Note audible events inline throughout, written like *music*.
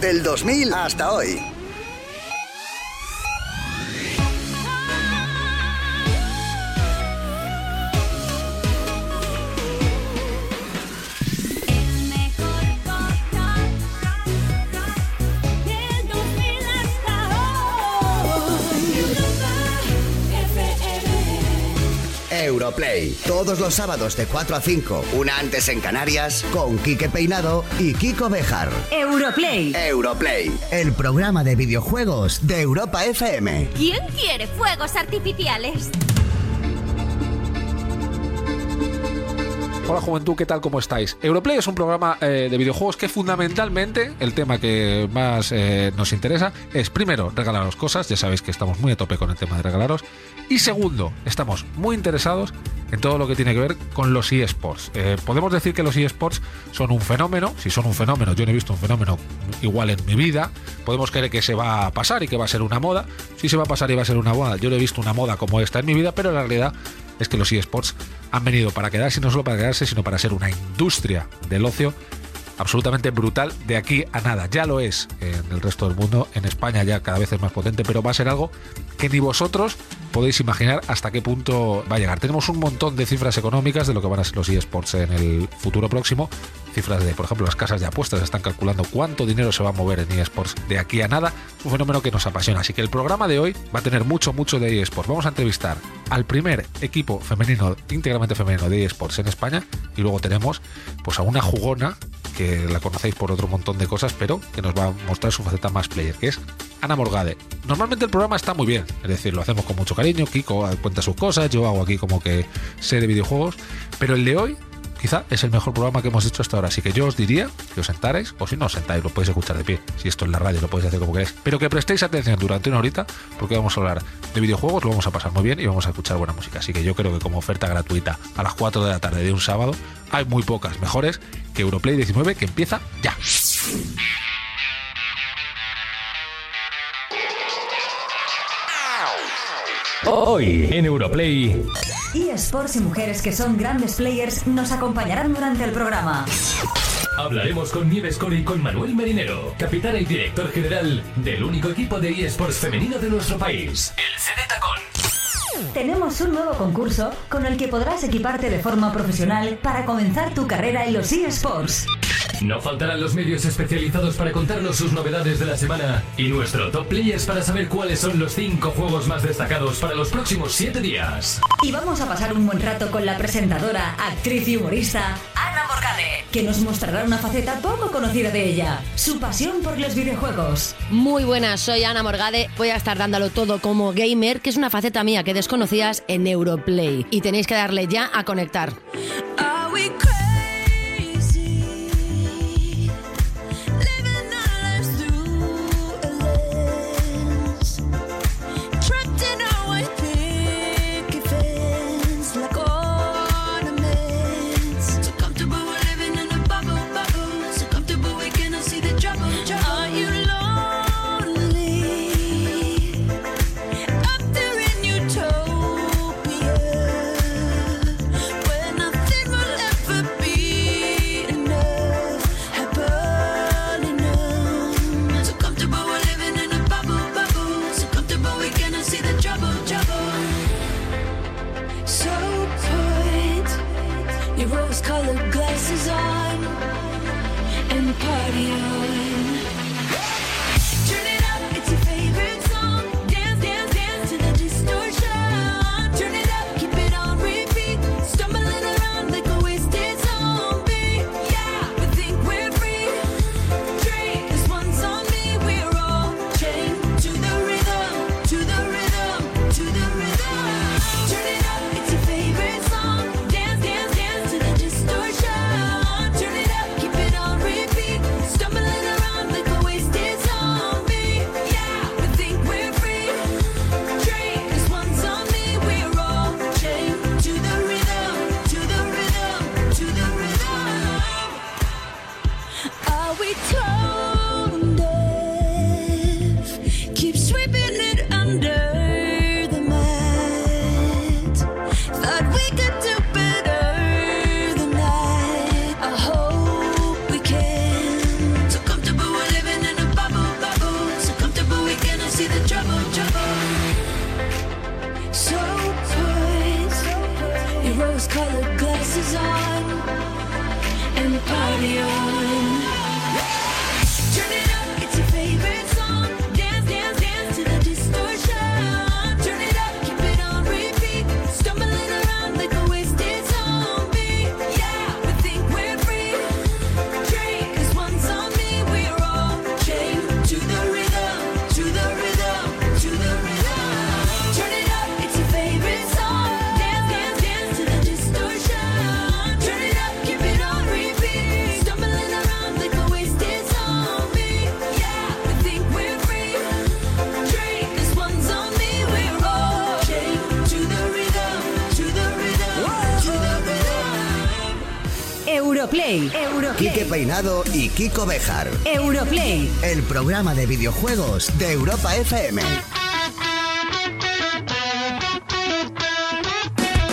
Del 2000 hasta hoy. Europlay. Todos los sábados de 4 a 5, una antes en Canarias, con Quique Peinado y Kiko Bejar. Europlay. Europlay, el programa de videojuegos de Europa FM. ¿Quién quiere fuegos artificiales? Hola juventud, ¿qué tal? ¿Cómo estáis? Europlay es un programa eh, de videojuegos que fundamentalmente el tema que más eh, nos interesa es primero regalaros cosas, ya sabéis que estamos muy a tope con el tema de regalaros, y segundo, estamos muy interesados en todo lo que tiene que ver con los eSports. Eh, podemos decir que los eSports son un fenómeno, si son un fenómeno, yo no he visto un fenómeno igual en mi vida, podemos creer que se va a pasar y que va a ser una moda, si se va a pasar y va a ser una moda, yo no he visto una moda como esta en mi vida, pero la realidad es que los eSports han venido para quedarse y no solo para quedarse, sino para ser una industria del ocio absolutamente brutal de aquí a nada. Ya lo es en el resto del mundo, en España ya cada vez es más potente, pero va a ser algo que ni vosotros podéis imaginar hasta qué punto va a llegar. Tenemos un montón de cifras económicas de lo que van a ser los eSports en el futuro próximo. Cifras de, por ejemplo, las casas de apuestas están calculando cuánto dinero se va a mover en eSports de aquí a nada. Un fenómeno que nos apasiona. Así que el programa de hoy va a tener mucho, mucho de eSports. Vamos a entrevistar al primer equipo femenino, íntegramente femenino de eSports en España. Y luego tenemos pues a una jugona que la conocéis por otro montón de cosas, pero que nos va a mostrar su faceta más player, que es Ana Morgade. Normalmente el programa está muy bien, es decir, lo hacemos con mucho cariño, Kiko cuenta sus cosas, yo hago aquí como que sé de videojuegos, pero el de hoy quizá es el mejor programa que hemos hecho hasta ahora. Así que yo os diría que os sentarais, o si no os sentáis, lo podéis escuchar de pie. Si esto es la radio, lo podéis hacer como queréis. Pero que prestéis atención durante una horita, porque vamos a hablar de videojuegos, lo vamos a pasar muy bien y vamos a escuchar buena música. Así que yo creo que como oferta gratuita a las 4 de la tarde de un sábado, hay muy pocas mejores que Europlay 19, que empieza ya. Hoy en Europlay. eSports y mujeres que son grandes players nos acompañarán durante el programa. Hablaremos con Nieves Cori y con Manuel Marinero, capitán y director general del único equipo de eSports femenino de nuestro país, el CD Tacón. Tenemos un nuevo concurso con el que podrás equiparte de forma profesional para comenzar tu carrera en los eSports. No faltarán los medios especializados para contarnos sus novedades de la semana y nuestro top players para saber cuáles son los 5 juegos más destacados para los próximos 7 días. Y vamos a pasar un buen rato con la presentadora, actriz y humorista Ana Morgade, que nos mostrará una faceta poco conocida de ella, su pasión por los videojuegos. Muy buenas, soy Ana Morgade. Voy a estar dándolo todo como gamer, que es una faceta mía que desconocías en Europlay. Y tenéis que darle ya a conectar. Europlay. Peinado y Kiko Bejar. Europlay. El programa de videojuegos de Europa FM.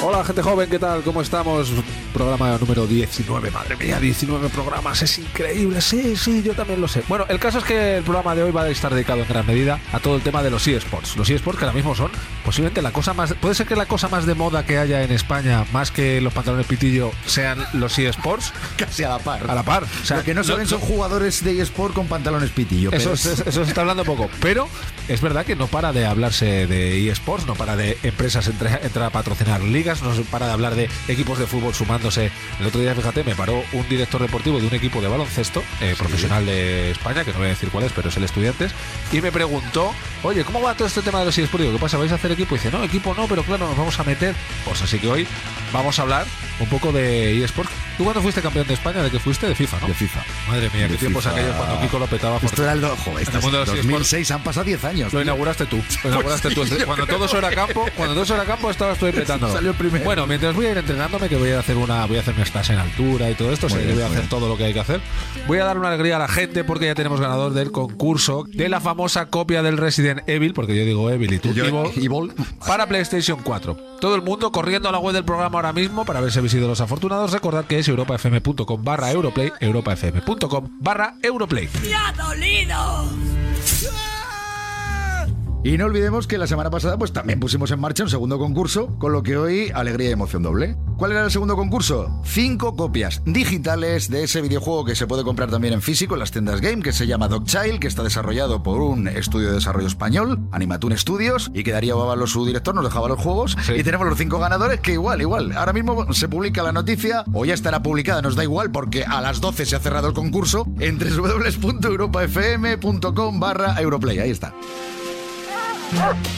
Hola, gente joven, ¿qué tal? ¿Cómo estamos? Programa número 19, madre mía, 19 programas, es increíble, sí, sí, yo también lo sé. Bueno, el caso es que el programa de hoy va a estar dedicado en gran medida a todo el tema de los eSports. Los eSports que ahora mismo son posiblemente la cosa más, puede ser que la cosa más de moda que haya en España, más que los pantalones pitillo, sean los eSports. *laughs* Casi a la par. A la par. O sea, Lo que no se ven son jugadores de eSport con pantalones pitillo. Eso, es- eso se está hablando poco, pero es verdad que no para de hablarse de eSports, no para de empresas entrar a patrocinar ligas, no para de hablar de equipos de fútbol El otro día, fíjate, me paró un director deportivo de un equipo de baloncesto eh, profesional de España, que no voy a decir cuál es, pero es el Estudiantes, y me preguntó, oye, ¿cómo va todo este tema de los eSports? ¿qué pasa? ¿Vais a hacer equipo? Y dice, no, equipo no, pero claro, nos vamos a meter. Pues así que hoy vamos a hablar un poco de eSports. ¿Tú cuándo fuiste campeón de España? ¿De qué fuiste? De FIFA, ¿no? De FIFA. Madre mía, qué tiempos FIFA. aquellos cuando Kiko lo petaba. por Esto era el ojo, En el mundo de los 2006 han pasado 10 años. lo inauguraste tú. Lo inauguraste Pues sí, tú. Cuando todo eso era campo, cuando todo eso era campo, estabas tú *laughs* ahí petándolo. Salió primero. Bueno, mientras voy a ir entrenándome, que voy a hacer una, voy a hacer mi stage en altura y todo esto, Muy bien, voy a hacer bien. todo lo que hay que hacer. Voy a dar una alegría a la gente porque ya tenemos ganador del concurso de la famosa copia del Resident Evil, porque yo digo Evil y tú yo, Evil, Evil. para PlayStation 4. Todo el mundo corriendo a la web del programa ahora mismo para ver si habéis sido los afortunados. Recordad que es europafm.com barra Europlay, europafm.com barra Europlay. Y no olvidemos que la semana pasada pues también pusimos en marcha un segundo concurso, con lo que hoy alegría y emoción doble. ¿Cuál era el segundo concurso? Cinco copias digitales de ese videojuego que se puede comprar también en físico en las tiendas Game, que se llama Dogchild, que está desarrollado por un estudio de desarrollo español, Animatoon Studios, y que Darío Bávalo, su director, nos dejaba los juegos. Sí. Y tenemos los cinco ganadores que igual, igual. Ahora mismo se publica la noticia, o ya estará publicada, nos da igual, porque a las 12 se ha cerrado el concurso en www.europafm.com barra Europlay. Ahí está.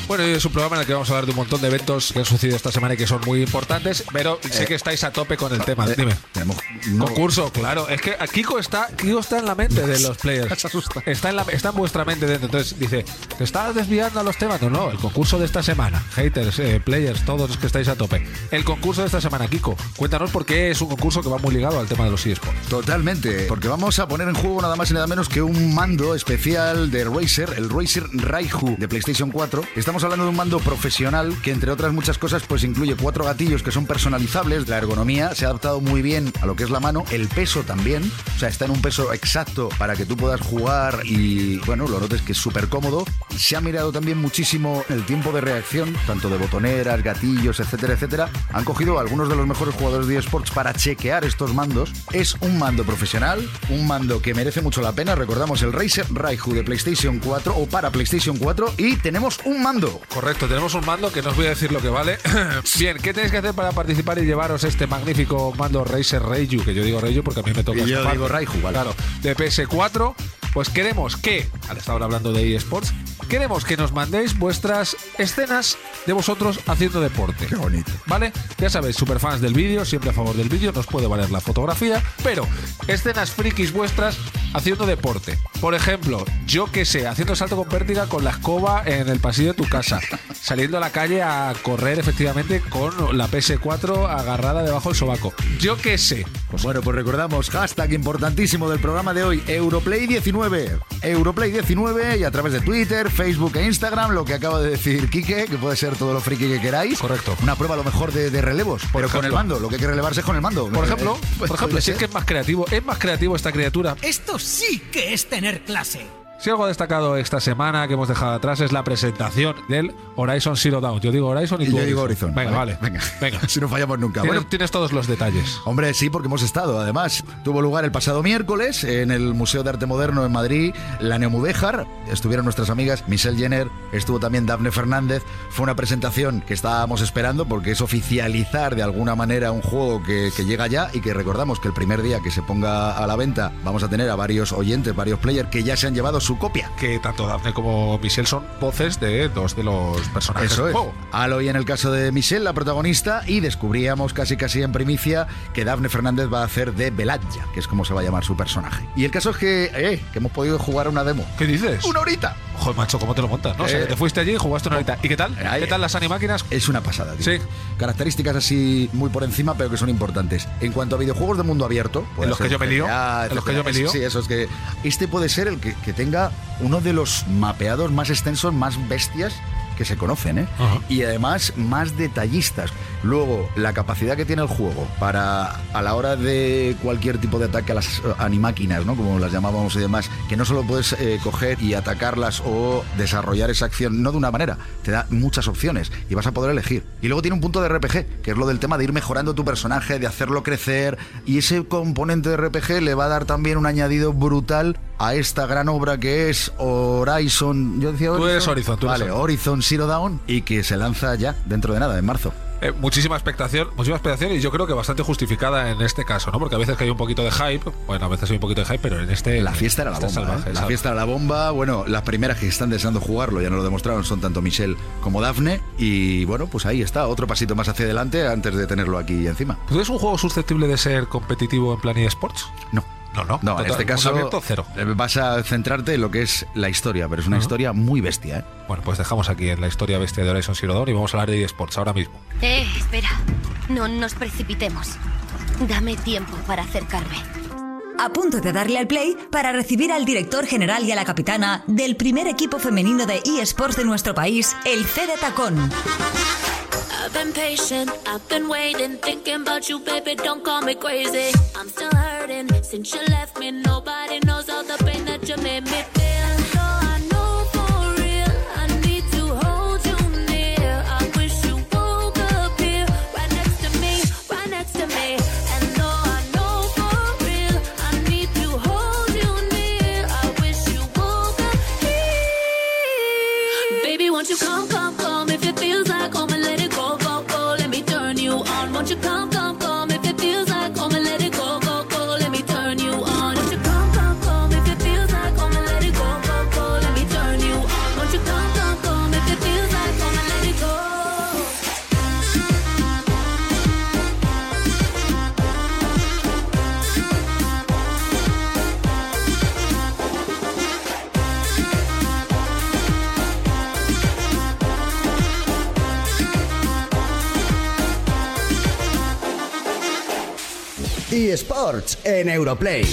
Bueno, es un programa en el que vamos a hablar de un montón de eventos que han sucedido esta semana y que son muy importantes, pero sé que estáis a tope con el tema. Eh, Dime. Tenemos no- Concurso, claro. Es que Kiko está, Kiko está en la mente de los players. *laughs* Está en, la, está en vuestra mente dentro. Entonces dice, ¿te estás desviando a los temas? No, no, el concurso de esta semana. Haters, eh, players, todos los que estáis a tope. El concurso de esta semana, Kiko. Cuéntanos por qué es un concurso que va muy ligado al tema de los eSports. Totalmente, porque vamos a poner en juego nada más y nada menos que un mando especial de Razer, el Razer Raiju de PlayStation 4. Estamos hablando de un mando profesional que entre otras muchas cosas pues incluye cuatro gatillos que son personalizables, la ergonomía se ha adaptado muy bien a lo que es la mano, el peso también, o sea, está en un peso exacto para que tú puedas jugar y bueno, lo notes que es súper cómodo. Se ha mirado también muchísimo el tiempo de reacción, tanto de botoneras, gatillos, etcétera, etcétera. Han cogido algunos de los mejores jugadores de eSports para chequear estos mandos. Es un mando profesional, un mando que merece mucho la pena. Recordamos el Razer Raiju de PlayStation 4 o para PlayStation 4 y tenemos un mando. Correcto, tenemos un mando que no os voy a decir lo que vale. *clears throat* Bien, ¿qué tenéis que hacer para participar y llevaros este magnífico mando Razer Reiju? Que yo digo Reiju porque a mí me toca Y yo digo Raiju, vale. Claro, de PS4. Pues queremos que, al estar hablando de eSports, queremos que nos mandéis vuestras escenas de vosotros haciendo deporte. Qué bonito. ¿Vale? Ya sabéis, superfans del vídeo, siempre a favor del vídeo, nos puede valer la fotografía, pero escenas frikis vuestras haciendo deporte. Por ejemplo, yo que sé, haciendo salto con pértiga con la escoba en el pasillo de tu casa, saliendo a la calle a correr efectivamente con la PS4 agarrada debajo del sobaco. Yo que sé. Pues bueno, pues recordamos, hashtag importantísimo del programa de hoy, Europlay19. Europlay19 y a través de Twitter, Facebook e Instagram, lo que acaba de decir Quique, que puede ser todo lo friki que queráis. Correcto. Una prueba a lo mejor de, de relevos, pero con el mando, lo que hay que relevarse es con el mando. Por ejemplo, Eh, pues por ejemplo, si es que es más creativo, es más creativo esta criatura. Esto sí que es tener clase. Si algo ha destacado esta semana que hemos dejado atrás es la presentación del Horizon Zero Dawn. Yo digo Horizon y Y tú yo digo Horizon. Venga, vale. Venga, Venga. *laughs* si no fallamos nunca. Tienes, Bueno, tienes todos los detalles. Hombre, sí, porque hemos estado. Además, tuvo lugar el pasado miércoles en el Museo de Arte Moderno en Madrid, la Neomudéjar. Estuvieron nuestras amigas Michelle Jenner, estuvo también Daphne Fernández. Fue una presentación que estábamos esperando porque es oficializar de alguna manera un juego que, que llega ya y que recordamos que el primer día que se ponga a la venta vamos a tener a varios oyentes, varios players que ya se han llevado su su copia. Que tanto Daphne como Michelle son voces de dos de los personajes Eso del es. juego. Aloy en el caso de Michelle, la protagonista, y descubríamos casi casi en primicia que Daphne Fernández va a hacer de Beladja, que es como se va a llamar su personaje. Y el caso es que, eh, que hemos podido jugar una demo. ¿Qué dices? ¡Una horita! Joder, macho, ¿cómo te lo montas? No? O sea, Eh. te fuiste allí y jugaste una horita. ¿Y qué tal? Ahí- ¿Qué tal las animáquinas? Es una pasada, tío. Sí. Características así muy por encima, pero que son importantes. En cuanto a videojuegos de mundo abierto, En los que yo me lío, en los que yo me lío. Sí, eso es que este puede ser el que, que tenga uno de los mapeados más extensos, más bestias que se conocen, ¿eh? Y además más detallistas. Luego, la capacidad que tiene el juego para, a la hora de cualquier tipo de ataque a las eh, animáquinas, ¿no? Como las llamábamos y demás, que no solo puedes eh, coger y atacarlas o desarrollar esa acción, no de una manera, te da muchas opciones y vas a poder elegir. Y luego tiene un punto de RPG, que es lo del tema de ir mejorando tu personaje, de hacerlo crecer, y ese componente de RPG le va a dar también un añadido brutal a esta gran obra que es Horizon. Yo decía Tú eres Horizon, tú eres vale. Horizon Zero Dawn y que se lanza ya dentro de nada, en marzo. Eh, muchísima expectación, muchísima expectación y yo creo que bastante justificada en este caso, ¿no? Porque a veces que hay un poquito de hype, bueno, a veces hay un poquito de hype, pero en este La fiesta era la este bomba. salvaje, ¿eh? La fiesta era la bomba. Bueno, las primeras que están deseando jugarlo, ya nos lo demostraron, son tanto Michelle como Daphne. Y bueno, pues ahí está, otro pasito más hacia adelante antes de tenerlo aquí encima. ¿Tú un juego susceptible de ser competitivo en plan eSports? No. No, no. No, en este caso abierto, cero. eh, vas a centrarte en lo que es la historia, pero es una historia muy bestia. ¿eh? Bueno, pues dejamos aquí en la historia bestia de Horizon Zero Dawn y vamos a hablar de eSports ahora mismo. Eh, espera. No nos precipitemos. Dame tiempo para acercarme. A punto de darle al play para recibir al director general y a la capitana del primer equipo femenino de eSports de nuestro país, el C de Tacón. I've been patient, I've been waiting, thinking about you, baby. Don't call me crazy. I'm still hurting since you left me. Nobody knows all the pain that you made me feel. eSports en Europlay.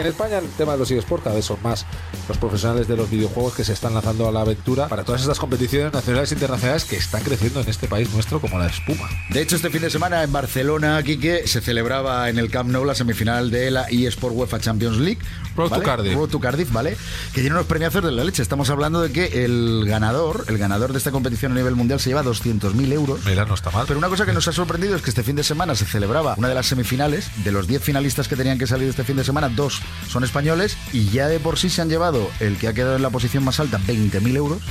En España el tema de los eSports cada vez son más los profesionales de los videojuegos que se están lanzando a la aventura para todas estas competiciones nacionales e internacionales que están creciendo en este país nuestro como la espuma. De hecho, este fin de semana en Barcelona, Quique, se celebraba en el Camp Nou la semifinal de la eSport UEFA Champions League. Road to ¿vale? Cardiff. Road to Cardiff, ¿vale? Que tiene unos premiazos de la leche. Estamos hablando de que el ganador, el ganador de esta competición a nivel mundial se lleva 200.000 euros. Mira, no está mal. Pero una cosa que nos ha sorprendido es que este fin de semana se celebraba una de las semifinales. De los 10 finalistas que tenían que salir este fin de semana, dos son españoles y ya de por sí se han llevado el que ha quedado en la posición más alta 20.000 euros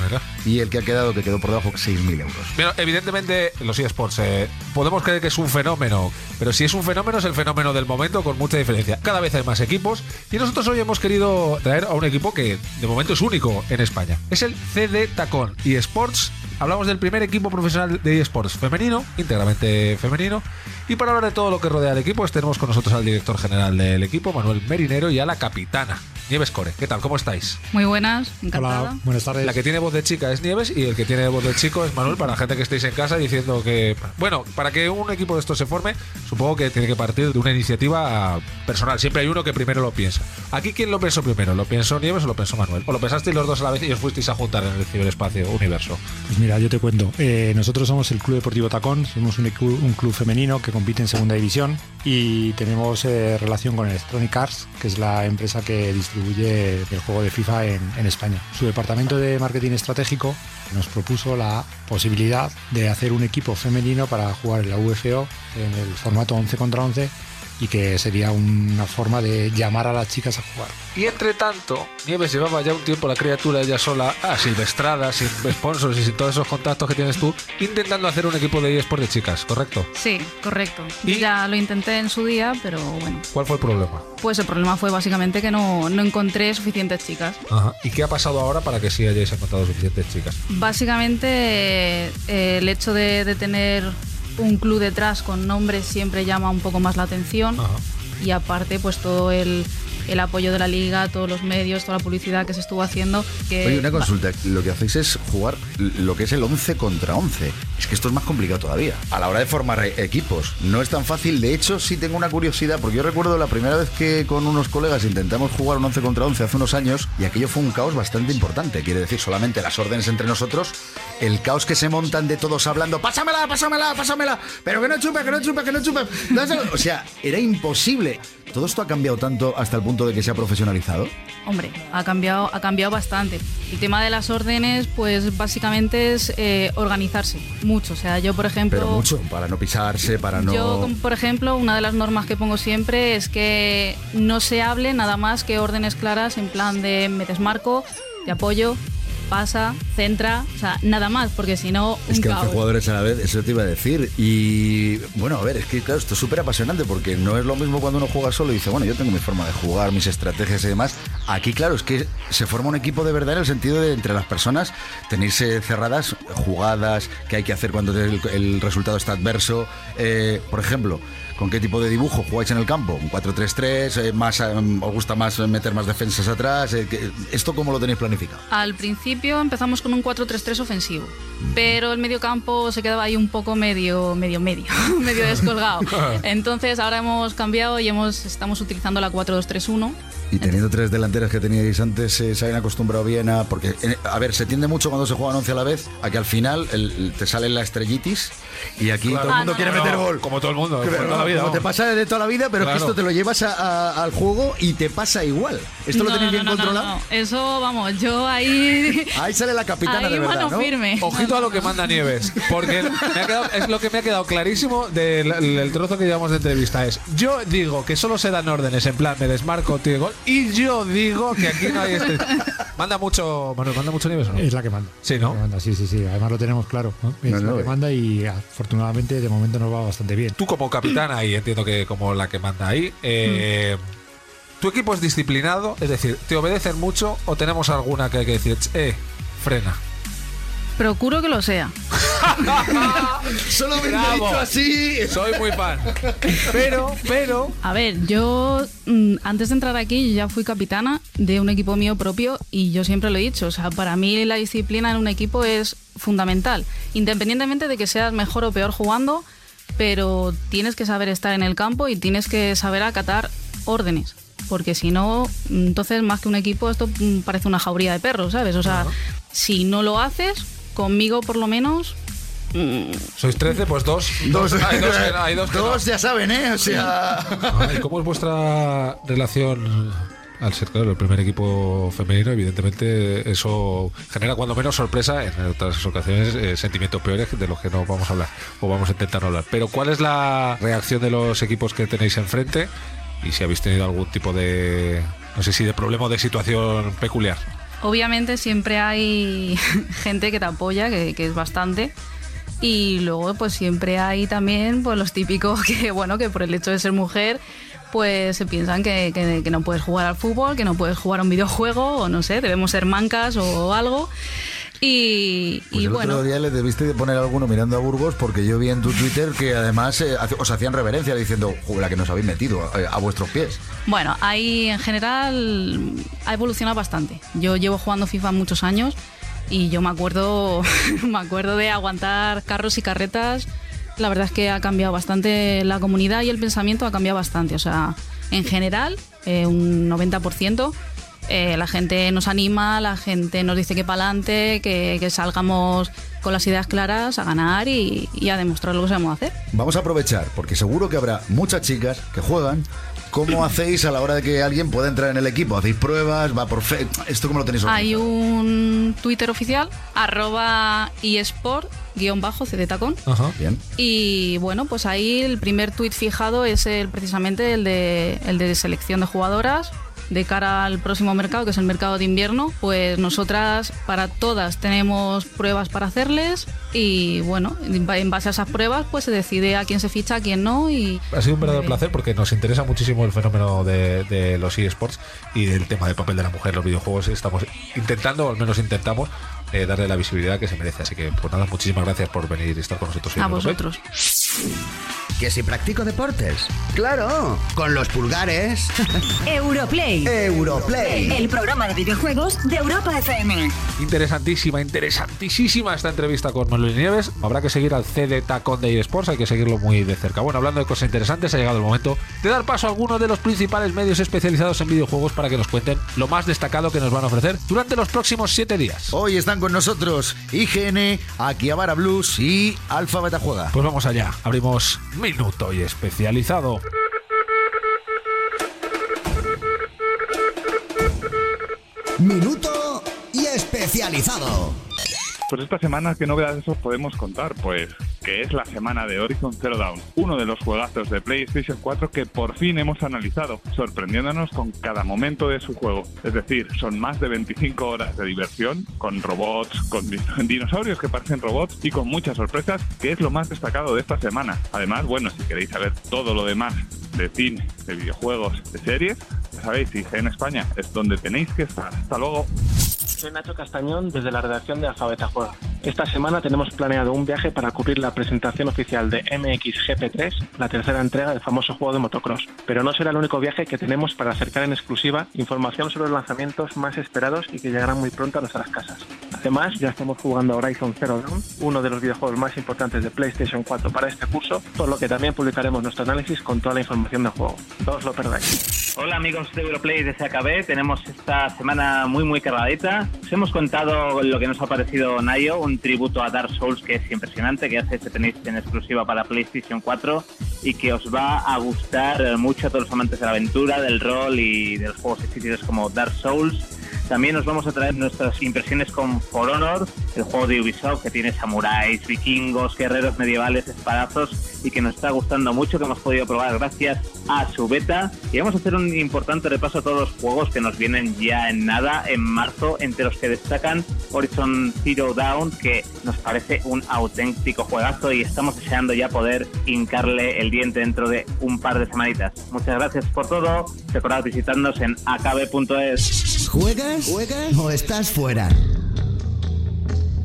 y el que ha quedado, que quedó por debajo, 6.000 euros. Pero evidentemente los eSports eh, podemos creer que es un fenómeno, pero si es un fenómeno es el fenómeno del momento con mucha diferencia. Cada vez hay más equipos y nosotros hoy hemos querido traer a un equipo que de momento es único en España. Es el CD Tacón eSports. Hablamos del primer equipo profesional de eSports femenino, íntegramente femenino. Y para hablar de todo lo que rodea al equipo, pues tenemos con nosotros al director general del equipo, Manuel Merinero, y a la capitana, Nieves Core. ¿Qué tal? ¿Cómo estáis? Muy buenas, encantada. Hola, buenas tardes. La que tiene voz de chica es Nieves y el que tiene voz de chico es Manuel para la gente que estéis en casa diciendo que, bueno, para que un equipo de estos se forme, supongo que tiene que partir de una iniciativa personal. Siempre hay uno que primero lo piensa. Aquí, ¿quién lo pensó primero? ¿Lo pensó Nieves o lo pensó Manuel? ¿O lo pensasteis los dos a la vez y os fuisteis a juntar en el ciberespacio universo? Pues mira, yo te cuento. Eh, nosotros somos el Club Deportivo Tacón, somos un, un club femenino que compite en segunda división y tenemos eh, relación con Electronic Arts, que es la empresa que distribuye el juego de FIFA en, en España. Su departamento de marketing estratégico nos propuso la posibilidad de hacer un equipo femenino para jugar en la UFO en el formato 11 contra 11 y que sería una forma de llamar a las chicas a jugar. Y entre tanto, Nieves llevaba ya un tiempo la criatura ella sola, silvestrada, sin sponsors y sin todos esos contactos que tienes tú, intentando hacer un equipo de eSport de chicas, ¿correcto? Sí, correcto. Ya lo intenté en su día, pero bueno. ¿Cuál fue el problema? Pues el problema fue básicamente que no, no encontré suficientes chicas. Ajá. ¿Y qué ha pasado ahora para que sí hayáis encontrado suficientes chicas? Básicamente eh, el hecho de, de tener un club detrás con nombres siempre llama un poco más la atención. Ajá. Y aparte, pues todo el, el apoyo de la liga, todos los medios, toda la publicidad que se estuvo haciendo. Que Oye, una consulta. Lo que hacéis es jugar lo que es el 11 contra 11. Es que esto es más complicado todavía. A la hora de formar e- equipos, no es tan fácil. De hecho, sí tengo una curiosidad, porque yo recuerdo la primera vez que con unos colegas intentamos jugar un 11 contra 11 hace unos años, y aquello fue un caos bastante importante. Quiere decir, solamente las órdenes entre nosotros, el caos que se montan de todos hablando, pásamela, pásamela, pásamela, pero que no chupe, que no chupe, que no chupe. dáselo". O sea, era imposible. ¿Todo esto ha cambiado tanto hasta el punto de que se ha profesionalizado? Hombre, ha cambiado, ha cambiado bastante. El tema de las órdenes, pues básicamente es eh, organizarse mucho. O sea, yo, por ejemplo. Pero mucho, para no pisarse, para no... Yo, por ejemplo, una de las normas que pongo siempre es que no se hable nada más que órdenes claras en plan de me desmarco, te apoyo, pasa, centra, o sea, nada más, porque si no, Es que 11 caos. jugadores a la vez, eso te iba a decir. Y bueno, a ver, es que claro, esto es súper apasionante porque no es lo mismo cuando uno juega solo y dice, bueno, yo tengo mi forma de jugar, mis estrategias y demás. Aquí, claro, es que se forma un equipo de verdad en el sentido de entre las personas tenerse cerradas jugadas, que hay que hacer cuando el, el resultado está adverso. Eh, por ejemplo, ¿con qué tipo de dibujo jugáis en el campo? ¿Un 4-3-3? Eh, más, eh, ¿Os gusta más meter más defensas atrás? Eh, ¿Esto cómo lo tenéis planificado? Al principio empezamos con un 4-3-3 ofensivo, pero el medio campo se quedaba ahí un poco medio, medio, medio, *laughs* medio descolgado. *laughs* Entonces ahora hemos cambiado y hemos, estamos utilizando la 4-2-3-1. Y teniendo tres delanteras que teníais antes, eh, se habían acostumbrado bien a. Porque, eh, a ver, se tiende mucho cuando se juegan 11 a la vez a que al final el- el- te sale la estrellitis y aquí Claro. todo el mundo Ah, no, quiere no, meter no, gol. Como todo el mundo, Pero como toda la vida. como te vamos. pasa de toda la vida, pero Claro. que esto te lo llevas a- a- al juego y te pasa igual. ¿Esto lo No, tenéis no, bien no, no, controlado? no. Eso, vamos, yo ahí... *laughs* Ahí sale la capitana ahí de verdad, mano ¿no? firme. Ojito a lo que manda Nieves, porque me ha quedado- es lo que me ha quedado clarísimo del el trozo que llevamos de entrevista. Es, yo digo que solo se dan órdenes, en plan, me desmarco, tío, gol, y yo digo que aquí no hay este... Manda mucho, Manuel, manda mucho Nieves, ¿o no? Es la que manda. Sí, ¿no? La que manda, sí, sí, sí. Además lo tenemos claro. ¿no? Es No, no, la que eh. manda y afortunadamente de momento nos va bastante bien. Tú como capitana, y entiendo que como la que manda ahí, eh, ¿tu equipo es disciplinado? Es decir, ¿te obedecen mucho o tenemos alguna que hay que decir, eh, frena? Procuro que lo sea. *laughs* Solo me Bravo. dicho así. Soy muy fan. Pero, pero... A ver, yo mm, antes de entrar aquí ya fui capitana de un equipo mío propio y yo siempre lo he dicho, o sea, para mí la disciplina en un equipo es fundamental, independientemente de que seas mejor o peor jugando, pero tienes que saber estar en el campo y tienes que saber acatar órdenes. Porque si no, entonces más que un equipo, esto mm, parece una jauría de perros, ¿sabes? O sea, si no lo haces, conmigo por lo menos, mm, Sois 13, pues dos. Dos, *laughs* Hay dos, que no, hay dos que no. Dos ya saben, ¿eh? O sea. Ay, ¿Cómo es vuestra relación al ser claro, el primer equipo femenino? Evidentemente, eso genera cuando menos sorpresa, en otras ocasiones eh, sentimientos peores de los que no vamos a hablar o vamos a intentar no hablar. Pero, ¿cuál es la reacción de los equipos que tenéis enfrente? Y si habéis tenido algún tipo de, no sé si de problema o de situación peculiar. Obviamente siempre hay *laughs* gente que te apoya, que, es bastante. Y luego pues siempre hay también pues los típicos *laughs* que, bueno, que por el hecho de ser mujer pues se piensan que, que- que no puedes jugar al fútbol, que no puedes jugar a un videojuego o no sé, debemos ser mancas o algo. Y, Pues y el bueno, otro día le debiste de poner alguno mirando a Burgos porque yo vi en tu Twitter que además eh, os hacían reverencia diciendo, "Joder, la que nos habéis metido eh, a vuestros pies. Bueno, ahí en general ha evolucionado bastante. Yo llevo jugando FIFA muchos años y yo me acuerdo, *laughs* me acuerdo de aguantar carros y carretas. La verdad es que ha cambiado bastante la comunidad y el pensamiento ha cambiado bastante. O sea, en general, eh, un 90%. Eh, la gente nos anima, la gente nos dice que para adelante, que, que salgamos con las ideas claras a ganar y, y a demostrar lo que sabemos hacer. Vamos a aprovechar, porque seguro que habrá muchas chicas que juegan. ¿Cómo *clears throat* hacéis a la hora de que alguien pueda entrar en el equipo? ¿Hacéis pruebas? ¿Va por fe? ¿Esto cómo lo tenéis Hay un Twitter oficial, arroba eSport, guion bajo, cdtacón. Bien. Y bueno, pues ahí el primer tweet fijado es el, precisamente el de, el de selección de jugadoras de cara al próximo mercado, que es el mercado de invierno. Pues nosotras para todas tenemos pruebas para hacerles y bueno, en base a esas pruebas pues se decide a quién se ficha, a quién no y Ha sido un verdadero placer porque nos interesa muchísimo el fenómeno de, de los eSports y del tema del papel de la mujer en los videojuegos. Estamos intentando, o al menos intentamos, eh, darle la visibilidad que se merece. Así que, pues nada, muchísimas gracias por venir y estar con nosotros. a vosotros. ¿Que si practico deportes? ¡Claro! Con los pulgares. *laughs* Europlay. Europlay. El programa de videojuegos de Europa FM. Interesantísima, interesantísima esta entrevista con Manuel Nieves. Habrá que seguir al CD Tacón de eSports, hay que seguirlo muy de cerca. Bueno, hablando de cosas interesantes, ha llegado el momento de dar paso a algunos de los principales medios especializados en videojuegos para que nos cuenten lo más destacado que nos van a ofrecer durante los próximos siete días. Hoy están con nosotros IGN, Akihabara Blues y Alfa Beta Juega. Pues vamos allá, abrimos Minuto y Especializado. Minuto y especializado. Pues esta semana, ¿qué novedades os podemos contar? Pues que es la semana de Horizon Zero Dawn, uno de los juegazos de PlayStation 4 que por fin hemos analizado, sorprendiéndonos con cada momento de su juego. Es decir, son más de 25 horas de diversión, con robots, con di- *laughs* dinosaurios que parecen robots y con muchas sorpresas, que es lo más destacado de esta semana. Además, bueno, si queréis saber todo lo demás de cine, de videojuegos, de series, ya sabéis, IGN España es donde tenéis que estar. Hasta luego. Soy Nacho Castañón desde la redacción de Alfabeta Juega. Esta semana tenemos planeado un viaje para cubrir la presentación oficial de MXGP3, la tercera entrega del famoso juego de motocross. Pero no será el único viaje que tenemos para acercar en exclusiva información sobre los lanzamientos más esperados y que llegarán muy pronto a nuestras casas. Además, ya estamos jugando a Horizon Zero Dawn, uno de los videojuegos más importantes de PlayStation 4 para este curso, por lo que también publicaremos nuestro análisis con toda la información del juego. No os lo perdáis. Hola amigos de Europlay de CAB, tenemos esta semana muy muy cargadita. Os hemos contado lo que nos ha parecido Nayo, un tributo a Dark Souls que es impresionante, que hace tenéis en exclusiva para PlayStation 4 y que os va a gustar mucho a todos los amantes de la aventura, del rol y de los juegos exquisitos como Dark Souls. También os vamos a traer nuestras impresiones con For Honor, el juego de Ubisoft que tiene samuráis, vikingos, guerreros medievales, espadazos y que nos está gustando mucho, que hemos podido probar gracias a su beta. Y vamos a hacer un importante repaso a todos los juegos que nos vienen ya en nada, en marzo, entre los que destacan Horizon Zero Dawn, que nos parece un auténtico juegazo y estamos deseando ya poder hincarle el diente dentro de un par de semanitas. Muchas gracias por todo. Recordad visitarnos en acabe.es. ¿Juegas? ¿Juegas? ¿O estás fuera?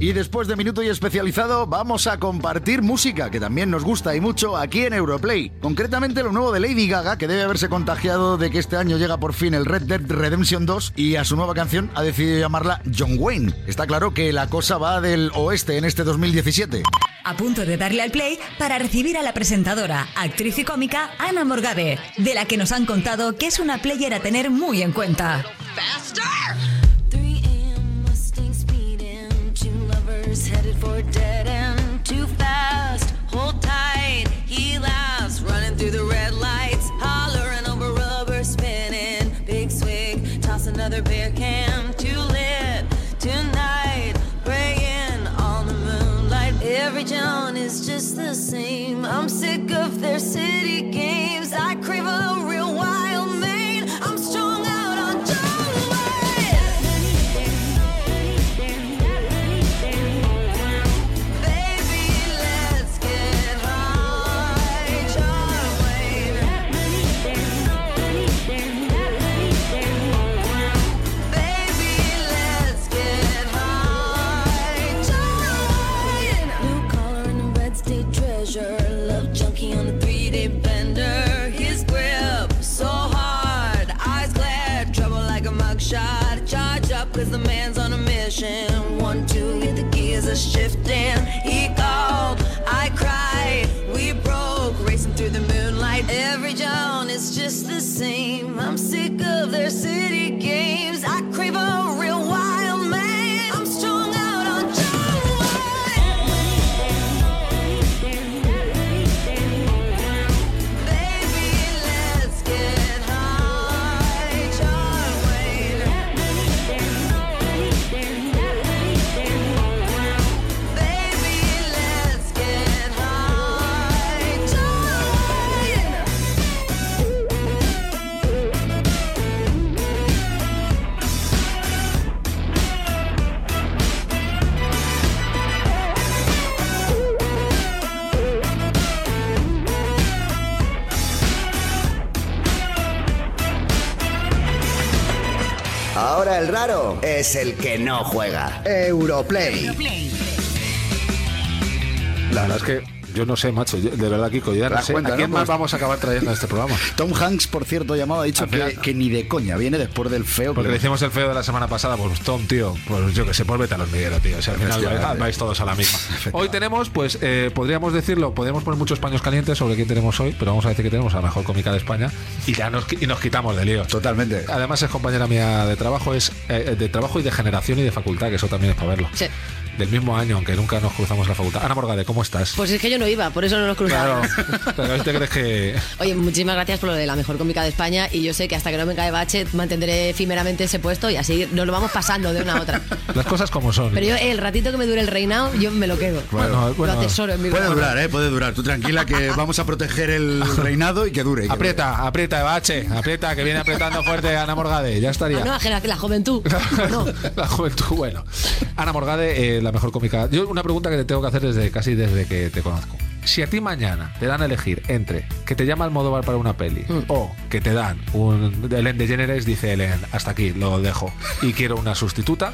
Y después de Minuto y Especializado vamos a compartir música que también nos gusta y mucho aquí en Europlay. Concretamente lo nuevo de Lady Gaga que debe haberse contagiado de que este año llega por fin el Red Dead Redemption 2 y a su nueva canción ha decidido llamarla John Wayne. Está claro que la cosa va del oeste en este 2017. A punto de darle al play para recibir a la presentadora, actriz y cómica Ana Morgade, de la que nos han contado que es una player a tener muy en cuenta. For dead end. Too fast, hold tight, he laughs, running through the red lights, hollering over rubber spinning. Big swig, toss another beer can, too lit tonight, praying on the moonlight. Every John is just the same. I'm sick of their city games. State treasure, love junkie on a three-day bender. His grip so hard, eyes glare, trouble like a mugshot. Charge up 'cause the man's on a mission. One, two, get the gears are shifting. He called, I cried, we broke, racing through the moonlight. Every John is just the same. I'm sick of their city Raro es el que no juega. Europlay. La verdad es que yo no sé, macho. yo- de verdad, Kiko, ya no sé. cuenta, ¿A quién ¿no? más Pues- vamos a acabar trayendo a este programa? *laughs* Tom Hanks, por cierto, llamado, ha dicho que, que ni de coña viene después del feo. Porque que- le hicimos el feo de la semana pasada, pues Tom, tío, pues yo que sé, pues vete al hormiguero, tío. O sea, al final vais, todos a la misma. *laughs* Hoy tenemos, pues, eh, podríamos decirlo, podríamos poner muchos paños calientes sobre quién tenemos hoy, pero vamos a decir que tenemos a la mejor cómica de España y ya nos, y nos quitamos de líos. Totalmente. Además es compañera mía de trabajo, es eh, de trabajo y de generación y de facultad, que eso también es para verlo. Sí. Del mismo año, aunque nunca nos cruzamos en la facultad. Ana Morgade, ¿cómo estás? Pues es que yo no iba, por eso no nos Claro, cruzamos. pero ¿te crees que *laughs* Oye, muchísimas gracias por lo de la mejor cómica de España y yo sé que hasta que no me cae bache mantendré efímeramente ese puesto y así nos lo vamos pasando de una a otra. *laughs* las cosas como son? Pero yo, el ratito que me dure el reinado, yo me lo quedo. Bueno, bueno. lo atesoro en mi Puede durar, ¿eh? Puede durar. Tú tranquila que *laughs* vamos a proteger el reinado y que dure. y que Aprieta, aprieta, bache, aprieta, que viene apretando fuerte Ana Morgade, ya estaría. Ah, no, la, la juventud. No. La juventud, bueno. Ana Morgade, eh, la mejor cómica. Yo una pregunta que te tengo que hacer desde casi desde que te conozco. Si a ti mañana te dan a elegir entre que te llama Almodóvar para una peli Mm. o que te dan un Ellen DeGeneres, dice Ellen, hasta aquí, lo dejo, y quiero una sustituta,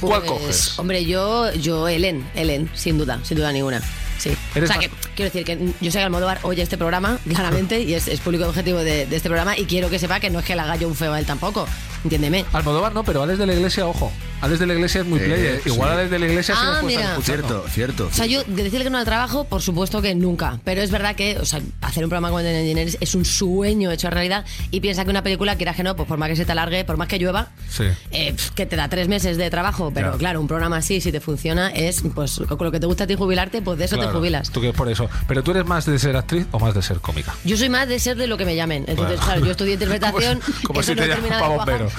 ¿cuál Pues, coges? Hombre, yo, yo, Ellen, Ellen, sin duda, sin duda ninguna. Sí. O sea que quiero decir que yo sé que Almodóvar oye este programa, claramente, y es, es público objetivo de, de este programa, y quiero que sepa que no es que le haga yo un feo a él tampoco. Entiéndeme. Almodóvar no, pero Alex de la Iglesia, ojo. Alex de la Iglesia es muy Eh, player. Igual sí. Alex de la Iglesia Ah, nos puede mira. Cierto, cierto. O sea, yo de decirle que no al trabajo, por supuesto que nunca. Pero es verdad que, o sea, hacer un programa con The Engineers es un sueño hecho realidad. Y piensa que una película, quieras que no, pues por más que se te alargue, por más que llueva, Sí. eh, que te da tres meses de trabajo. Pero Ya. claro, un programa así, si te funciona, es pues con lo que te gusta a ti jubilarte, pues de eso te jubilas. Tú que es por eso. Pero tú eres más de ser actriz o más de ser cómica. Yo soy más de ser de lo que me llamen. Entonces, Claro. claro, yo estudié interpretación. *laughs* Como eso si no te de.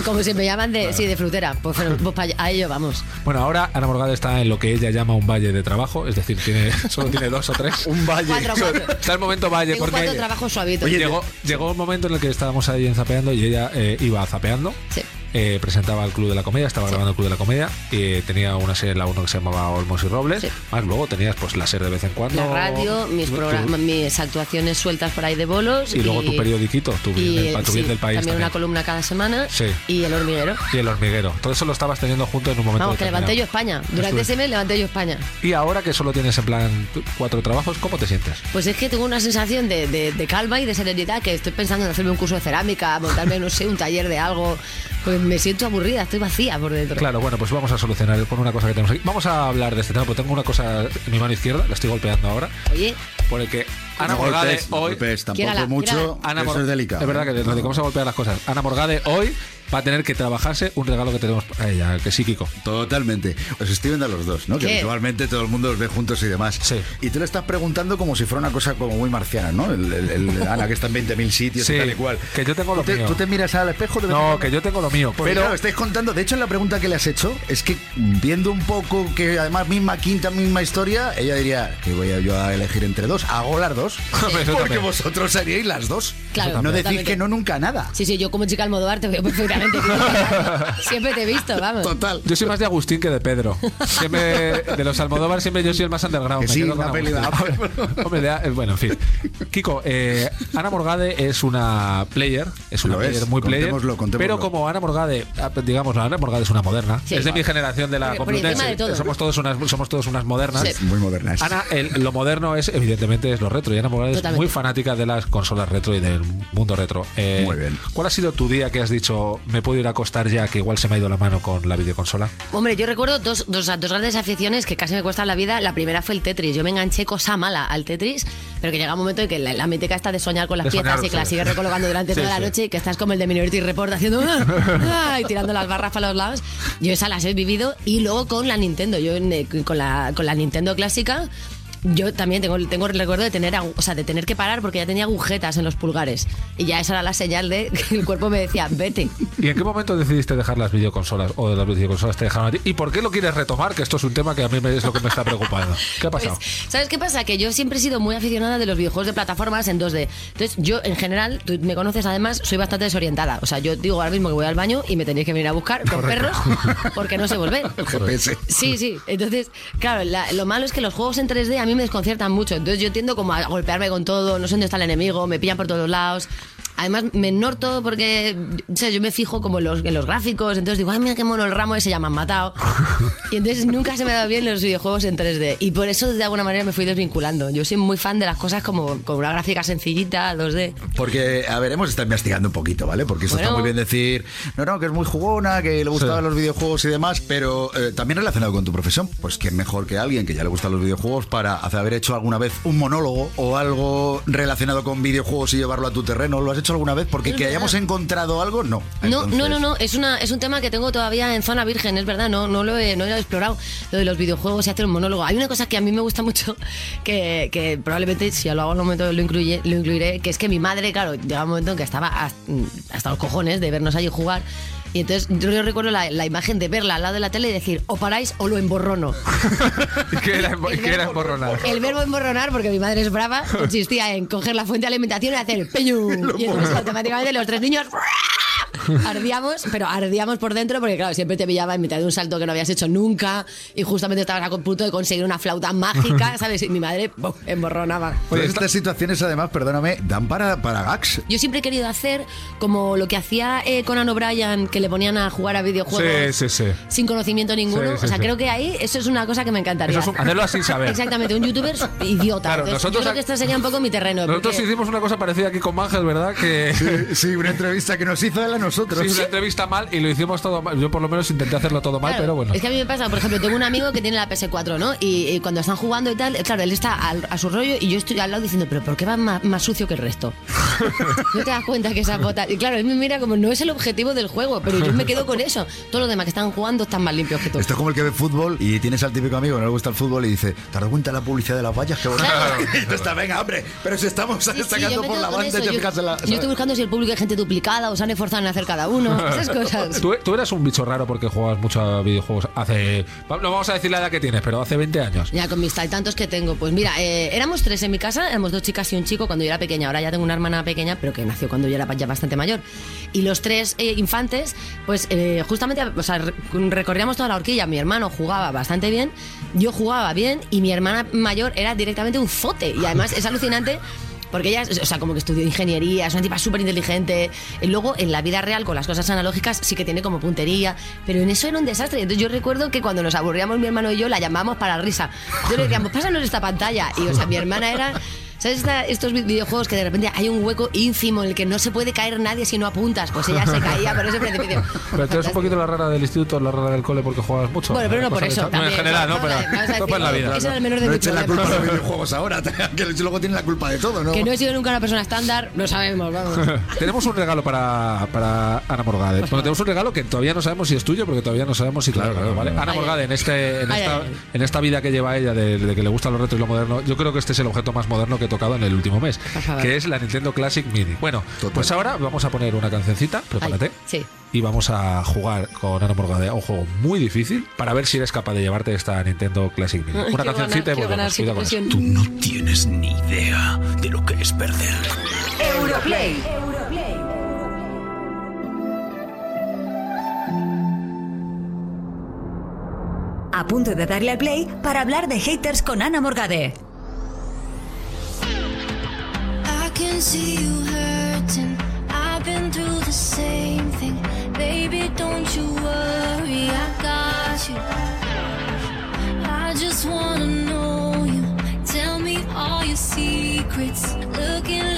Como si me llaman de, sí, de frutera. Pues, pues a ello vamos. Bueno, ahora Ana Morgade está en lo que ella llama un valle de trabajo, es decir, tiene, *laughs* solo tiene dos o tres. Un valle. Cuatro, cuatro. *laughs* Está el momento valle Tengo porque trabajo suavito. Oye, llegó, llegó un momento en el que estábamos ahí en zapeando y ella eh, iba zapeando. Sí. Eh, presentaba el Club de la Comedia, estaba grabando el Club de la Comedia, y tenía una serie en la 1 que se llamaba Olmos y Robles, Sí. más luego tenías pues la serie de vez en cuando. La radio, mis programas, mis actuaciones sueltas por ahí de bolos. Y luego tu periodiquito, tu y, tu bien del país. También una columna cada semana. Sí. Y el hormiguero. Y el hormiguero. Todo eso lo estabas teniendo junto en un momento. Vamos, que levanté yo. España. Durante ese mes levanté yo España. Y ahora que solo tienes en plan cuatro trabajos, ¿cómo te sientes? Pues es que tengo una sensación de, de- de calma y de serenidad que estoy pensando en hacerme un curso de cerámica, montarme, no sé, un taller de algo. Pues me siento aburrida, estoy vacía por dentro. Claro, bueno, pues vamos a solucionar con una cosa que tenemos aquí. Vamos a hablar de este tema, porque tengo una cosa en mi mano izquierda, la estoy golpeando ahora, Oye, por el que Ana No Morgade golpes, no hoy... golpes, tampoco mucho. Ana eso es delicado. Es verdad que nos dedicamos a golpear las cosas. Ana Morgade hoy va a tener que trabajarse un regalo que tenemos para ella, que sí, Kiko. Totalmente. Os estoy viendo a los dos, ¿no? Que ¿Qué? visualmente todo el mundo os ve juntos y demás. Sí. Y tú le estás preguntando como si fuera una cosa como muy marciana, ¿no? El, el- el *laughs* Ana que está en 20.000 sitios Sí, y tal y cual. que yo tengo lo ¿Tú te, mío. tú te miras al espejo en No, que yo tengo lo mío, Porque, pero... claro, estáis contando. De hecho, en la pregunta que le has hecho, es que viendo un poco que además misma quinta, misma historia, ella diría que voy a yo a elegir entre dos. Hago las dos. *laughs* Porque vosotros haríais las dos. Claro, no decís que no nunca nada. sí, sí, yo como chica Almodóvar te veo perfectamente. *laughs* Siempre te he visto, vamos. Total. Yo soy más de Agustín que de Pedro. Siempre, de los Almodóvar, siempre yo soy el más underground. Que Me sí, quedo una peli de Agustín. *laughs* Hombre, de- eh, bueno, en fin. Kiko, eh, Ana Morgade es una player, es una Lo player es, muy player. contémoslo, contémoslo. Pero como Ana Morgade, ah, digamos, la Ana Morgade es una moderna. Sí. es de mi generación de la Por- por encima Complutense. de todo, somos, todos unas, somos todos unas modernas. Sí. Muy modernas. Ana, el- lo moderno es, evidentemente, es lo retro. Y Ana Morgade es muy fanática de las consolas retro y del mundo retro. Eh, Muy bien. ¿Cuál ha sido tu día que has dicho, me puedo ir a acostar ya, que igual se me ha ido la mano con la videoconsola? Hombre, yo recuerdo dos, dos, dos grandes aficiones que casi me cuestan la vida. La primera fue el Tetris. Yo me enganché cosa mala al Tetris, pero que llega un momento en que la, la está de soñar con las De piezas soñar, y que las sí. sigues recolocando durante Sí, *laughs* toda sí. la noche y que estás como el de Minority Report haciendo ¡ah! ¡ah! y tirando las barras para los lados. Yo esas las he vivido y luego con la Nintendo. Yo en- con, la, con la Nintendo clásica. Yo también tengo, tengo el recuerdo de tener, o sea, de tener que parar porque ya tenía agujetas en los pulgares. Y ya esa era la señal de *laughs* que el cuerpo me decía, vete. ¿Y en qué momento decidiste dejar las videoconsolas o de las videoconsolas te dejaron a ti? ¿Y por qué lo quieres retomar? Que esto es un tema que a mí es lo que me está preocupando. ¿Qué ha pasado? Pues, ¿Sabes qué pasa? Que yo siempre he sido muy aficionada de los videojuegos de plataformas en 2D. Entonces, yo en general, tú me conoces además, soy bastante desorientada. O sea, yo digo ahora mismo que voy al baño y me tenéis que venir a buscar con perros porque no sé volver. *laughs* El GPS. Sí, sí. Entonces, claro, la- lo malo es que los juegos en 3D a mí me desconciertan mucho. Entonces yo tiendo como a golpearme con todo, no sé dónde está el enemigo, me pillan por todos lados. Además, me norto porque o sea, yo me fijo como en los, en los gráficos, entonces digo, ay, mira qué mono el ramo ese, ya me han matado. *laughs* Y entonces nunca se me ha dado bien los videojuegos en 3D. Y por eso, de alguna manera, me fui desvinculando. Yo soy muy fan de las cosas como con una gráfica sencillita, 2D. Porque, a ver, hemos estado investigando un poquito, ¿vale? Porque eso está muy bien decir, no, no, que es muy jugona, que le gustaban los videojuegos y demás, pero eh, también relacionado con tu profesión, pues que mejor que alguien que ya le gustan los videojuegos para hacer- haber hecho alguna vez un monólogo o algo relacionado con videojuegos y llevarlo a tu terreno. ¿Lo has hecho alguna vez? Porque que hayamos encontrado algo, no. No, Entonces- no, no, no, es, una, es un tema que tengo todavía en zona virgen, es verdad, no, no, lo, he, no lo he explorado, lo de los videojuegos y hacer un monólogo. Hay una cosa que a mí me gusta mucho, *laughs* que, que probablemente si lo hago en un momento lo, incluye, lo incluiré, que es que mi madre, claro, llega un momento en que estaba hasta, hasta los cojones de vernos allí jugar. Y entonces yo recuerdo la, la imagen de verla al lado de la tele y decir, o paráis o lo emborrono. *laughs* ¿Qué era, qué era emborronar? El verbo emborronar, porque mi madre es brava, consistía en coger la fuente de alimentación y hacer peñu. *laughs* Y entonces automáticamente los tres niños *laughs* ardíamos, pero ardíamos por dentro porque claro, siempre te pillaba en mitad de un salto que no habías hecho nunca y justamente estabas a punto de conseguir una flauta mágica, *laughs* ¿sabes? Y mi madre ¡bum! emborronaba. Pues estas situaciones, además, perdóname, dan para, para gags. Yo siempre he querido hacer como lo que hacía eh, Conan O'Brien, que le ponían a jugar a videojuegos Sí, sí, sí. sin conocimiento ninguno. Sí, sí, o sea, sí. creo que ahí eso es una cosa que me encantaría. Eso es un- hacerlo sin saber. *laughs* Exactamente, un youtuber idiota. Claro, Entonces, nosotros yo creo que este sería un poco mi terreno. Nosotros porque- hicimos una cosa parecida aquí con Mangel, ¿verdad? Que... Sí, sí, una entrevista que nos hizo él a nosotros. Sí, una entrevista mal y lo hicimos todo mal. Yo por lo menos intenté hacerlo todo mal, Claro, pero bueno. Es que a mí me pasa, por ejemplo, tengo un amigo que tiene la PS4, ¿no? Y, y cuando están jugando y tal, claro, él está al- a su rollo y yo estoy al lado diciendo, pero ¿por qué va más, más sucio que el resto? *laughs* no te das cuenta que esa bota. Y claro, él me mira como no es el objetivo del juego, pero yo me quedo con eso. Todos los demás que están jugando están más limpios que tú. Esto es como el que ve fútbol y tienes al típico amigo que no le gusta el fútbol y dice, ¿te dado cuenta de la publicidad de las vallas? Qué bonito. *laughs* Y tú estás, venga, hombre, pero si estamos Sí, sí, yo me por la banda, te Yo, fijas en la... yo estoy buscando si el público hay gente duplicada o se han esforzado hacer cada uno. *laughs* Esas cosas. Tú, tú eras un bicho raro porque jugabas mucho a videojuegos hace. No vamos a decir la edad que tienes, pero hace 20 años. Ya con mis tal tantos que tengo. Pues mira, eh, éramos tres en mi casa, éramos dos chicas y un chico cuando yo era pequeña. Ahora ya tengo una hermana pequeña, pero que nació cuando yo era ya bastante mayor. Y los tres eh, infantes, pues eh, justamente, o sea, re- recorríamos toda la horquilla. Mi hermano jugaba bastante bien, yo jugaba bien y mi hermana mayor era directamente un zote. Y además es alucinante. Porque ella, o sea, como que estudió ingeniería, es una tipa súper inteligente. Luego, en la vida real, con las cosas analógicas, sí que tiene como puntería. Pero en eso era un desastre. Entonces, yo recuerdo que cuando nos aburríamos, mi hermano y yo, la llamábamos para risa. Yo le decíamos, pásanos esta pantalla. Y, o sea, mi hermana era. ¿Sabes esta- estos vi- videojuegos que de repente hay un hueco ínfimo en el que no se puede caer nadie si no apuntas? Pues ella se caía por ese precipicio. Pero tú eres un poquito la rara del instituto, la rara del cole porque juegas mucho. Bueno, pero no por Pasa eso. También, en general, ¿no? Pero todo en la vida. ese era el menor de no echen la culpa a los videojuegos ahora, *laughs* que luego tienen la culpa de todo, ¿no? Que no he sido nunca una persona estándar, lo sabemos, vamos. *laughs* tenemos un regalo para, para Ana Morgade. Bueno, tenemos un regalo que todavía no sabemos si es tuyo, porque todavía no sabemos si claro, claro, ¿vale? Ana Morgade, en, este, en, esta, en esta vida que lleva ella de, de que le gusta los retos y lo moderno, yo creo que este es el objeto más moderno que he tocado en el último mes, que es la Nintendo Classic Mini. Bueno, pues ahora vamos a poner una cancioncita, prepárate. Sí. Y vamos a jugar con Ana Morgade a un juego muy difícil para ver si eres capaz de llevarte esta Nintendo Classic Mini. Ay, Una quiero cancioncita ganar, y ganar, volvemos. eso. presión. No tienes ni idea de lo que es perder. Europlay. A punto de darle al play para hablar de haters con Ana Morgade. Can see you hurting. I've been through the same thing. Baby, don't you worry, I got you. I just wanna know you. Tell me all your secrets. Looking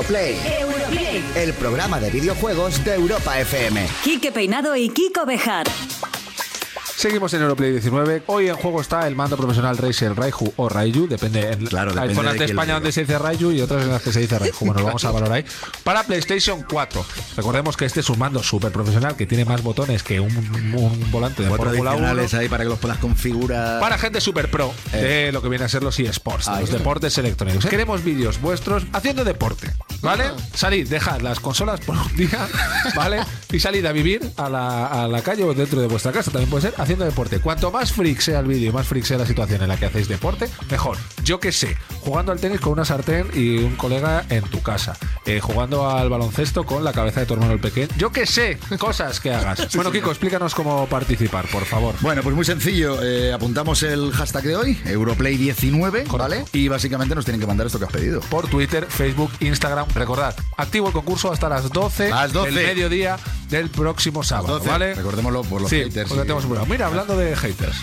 Europlay. Europlay. El programa de videojuegos de Europa FM. Quique Peinado y Kiko Bejar. Seguimos en Europlay 19. Hoy en juego está el mando profesional Razer Raiju o Raiju, depende. En, Claro, hay depende zonas de España donde se dice Raiju y otras en las que se dice Raiju. Bueno, lo vamos a valorar ahí. Para PlayStation 4. Recordemos que este es un mando súper profesional que tiene más botones que un, un volante de Fórmula 1. adicionales ahí para que los puedas configurar. Para gente super pro de lo que viene a ser los eSports, los deportes electrónicos. Queremos vídeos vuestros haciendo deporte, ¿vale? Salid, dejad las consolas por un día, *laughs* ¿vale? Y salid a vivir a la, a la calle o dentro de vuestra casa, también puede ser, haciendo deporte. Cuanto más freak sea el vídeo, más freak sea la situación en la que hacéis deporte, mejor. Yo qué sé, jugando al tenis con una sartén y un colega en tu casa, eh, jugando al baloncesto con la cabeza de tu hermano el pequeño. Yo qué sé, cosas que hagas. *laughs* Bueno, Kiko, explícanos cómo participar, por favor. Bueno, pues muy sencillo. eh, apuntamos el hashtag de hoy, Europlay19, ¿vale? Y básicamente nos tienen que mandar esto que has pedido. por Twitter, Facebook, Instagram. Recordad, activo el concurso hasta las 12, Las 12. del mediodía del próximo sábado, 12, ¿vale? recordémoslo por los sí, haters porque y- tenemos un programa. Mira, hablando de haters.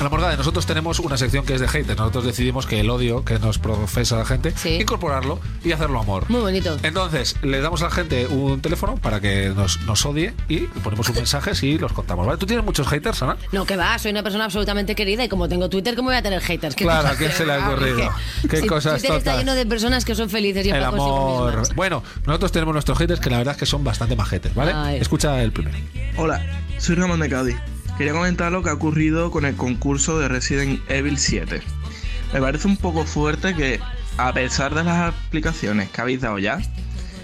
A la morgada, nosotros tenemos una sección que es de haters. Nosotros decidimos que el odio que nos profesa la gente, incorporarlo y hacerlo amor. Muy bonito. Entonces, le damos a la gente un teléfono para que nos, nos odie y ponemos un mensaje y los contamos, ¿vale? ¿Tú tienes muchos haters, Ana? No, que va, soy una persona absolutamente querida y como tengo Twitter, ¿cómo voy a tener haters? ¿Qué Claro, ¿a quién de se le ha verdad? ocurrido? Qué Si cosas Twitter está tontas. lleno de personas que son felices y El consigo amor. mismas. Bueno, nosotros tenemos nuestros haters que la verdad es que son bastante majetes, ¿vale? Ay. Escucha el primero. Hola, soy Ramón de Cádiz. Quería comentar lo que ha ocurrido con el concurso de Resident Evil 7. Me parece un poco fuerte que, a pesar de las explicaciones que habéis dado ya,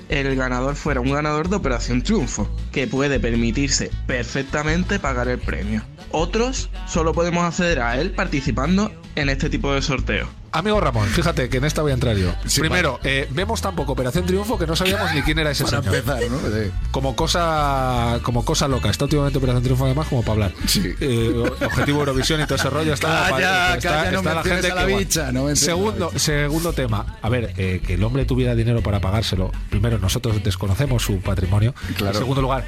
el ganador fuera un ganador de Operación Triunfo, que puede permitirse perfectamente pagar el premio. Otros solo podemos acceder a él participando en este tipo de sorteos. Amigo Ramón, fíjate que en esta voy a entrar yo. Primero, eh, vemos tan poco Operación Triunfo que no sabíamos ni quién era ese Para señor. empezar, ¿no? Sí. Como cosa, como cosa loca. Está últimamente Operación Triunfo además como para hablar. Eh, objetivo Eurovisión y todo ese rollo. Está, Calla, está, calla, no está la gente a la que, bicha, no menciones segundo, segundo tema. A ver, eh, que el hombre tuviera dinero para pagárselo. Primero, nosotros desconocemos su patrimonio. Claro. En segundo lugar,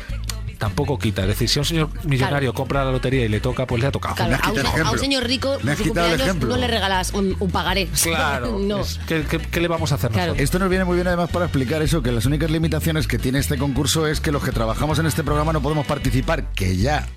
tampoco quita. Es decir, si un señor millonario compra la lotería y le toca, pues le ha tocado. Claro, a, un, a un señor rico Me su cumpleaños no le regalas un, un pagaré. *laughs* Claro. no. es- ¿qué, qué, qué le vamos a hacer nosotros? Esto nos viene muy bien además para explicar eso, que las únicas limitaciones que tiene este concurso es que los que trabajamos en este programa no podemos participar, que ya...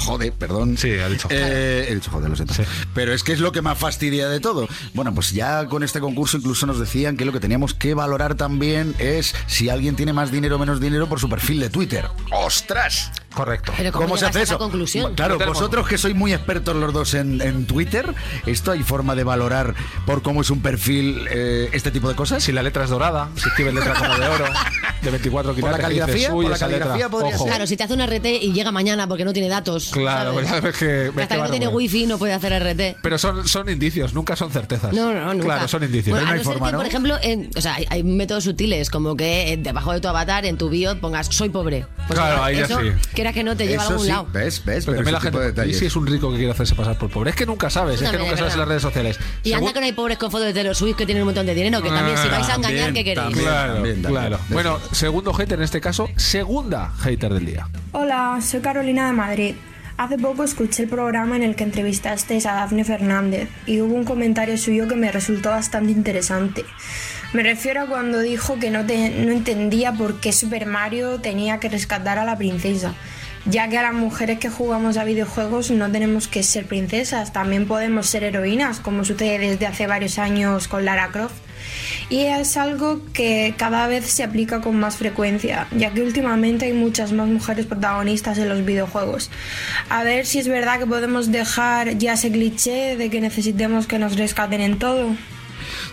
Joder, perdón. Sí, ha dicho Eh, he dicho joder, lo siento. Pero es que es lo que más fastidia de todo. Bueno, pues ya con este concurso incluso nos decían que lo que teníamos que valorar también es si alguien tiene más dinero o menos dinero por su perfil de Twitter. ¡Ostras! Correcto. Pero ¿cómo, ¿Cómo se hace eso? conclusión? Claro, vosotros que sois muy expertos los dos en, en Twitter, ¿esto hay forma de valorar por cómo es un perfil eh, este tipo de cosas? Si la letra es dorada, si escribe letra como de oro, de 24 ¿Por la caligrafía? "Uy, ¿Por la caligrafía podría ojo". Claro, si te hace un RT y llega mañana porque no tiene datos. Claro, ¿sabes? ya ves que, ves Hasta que no tiene wifi no puede hacer RT. Pero son, son indicios, nunca son certezas. No, no, nunca. Claro, son indicios. Bueno, no hay no ser forma, que, ¿no? por ejemplo, en- o sea, hay, hay métodos sutiles, como que eh, debajo de tu avatar, en tu bio, pongas soy pobre. Pues Claro, ahí ya sí. Quiera que no te lleva a Eso algún sí, lado. ¿ves? ¿Ves? Pero también la tipo de gente, ¿y detalles. si es un rico que quiere hacerse pasar por pobre? Es que nunca sabes, es que nunca es sabes en las redes sociales. Y anda Según- que no hay pobres con fotos de Taylor Swift que tienen un montón de dinero, que también si vais a engañar, También, ¿qué queréis? también, Claro, también, también. claro. Bueno, segundo hater en este caso, segunda hater del día. Hola, soy Carolina de Madrid. Hace poco escuché el programa en el que entrevistasteis a Dafne Fernández y hubo un comentario suyo que me resultó bastante interesante. Me refiero a cuando dijo que no, te- no entendía por qué Super Mario tenía que rescatar a la princesa, ya que a las mujeres que jugamos a videojuegos no tenemos que ser princesas, también podemos ser heroínas, como sucede desde hace varios años con Lara Croft. Y es algo que cada vez se aplica con más frecuencia, ya que últimamente hay muchas más mujeres protagonistas en los videojuegos. A ver si es verdad que podemos dejar ya ese cliché de que necesitemos que nos rescaten en todo.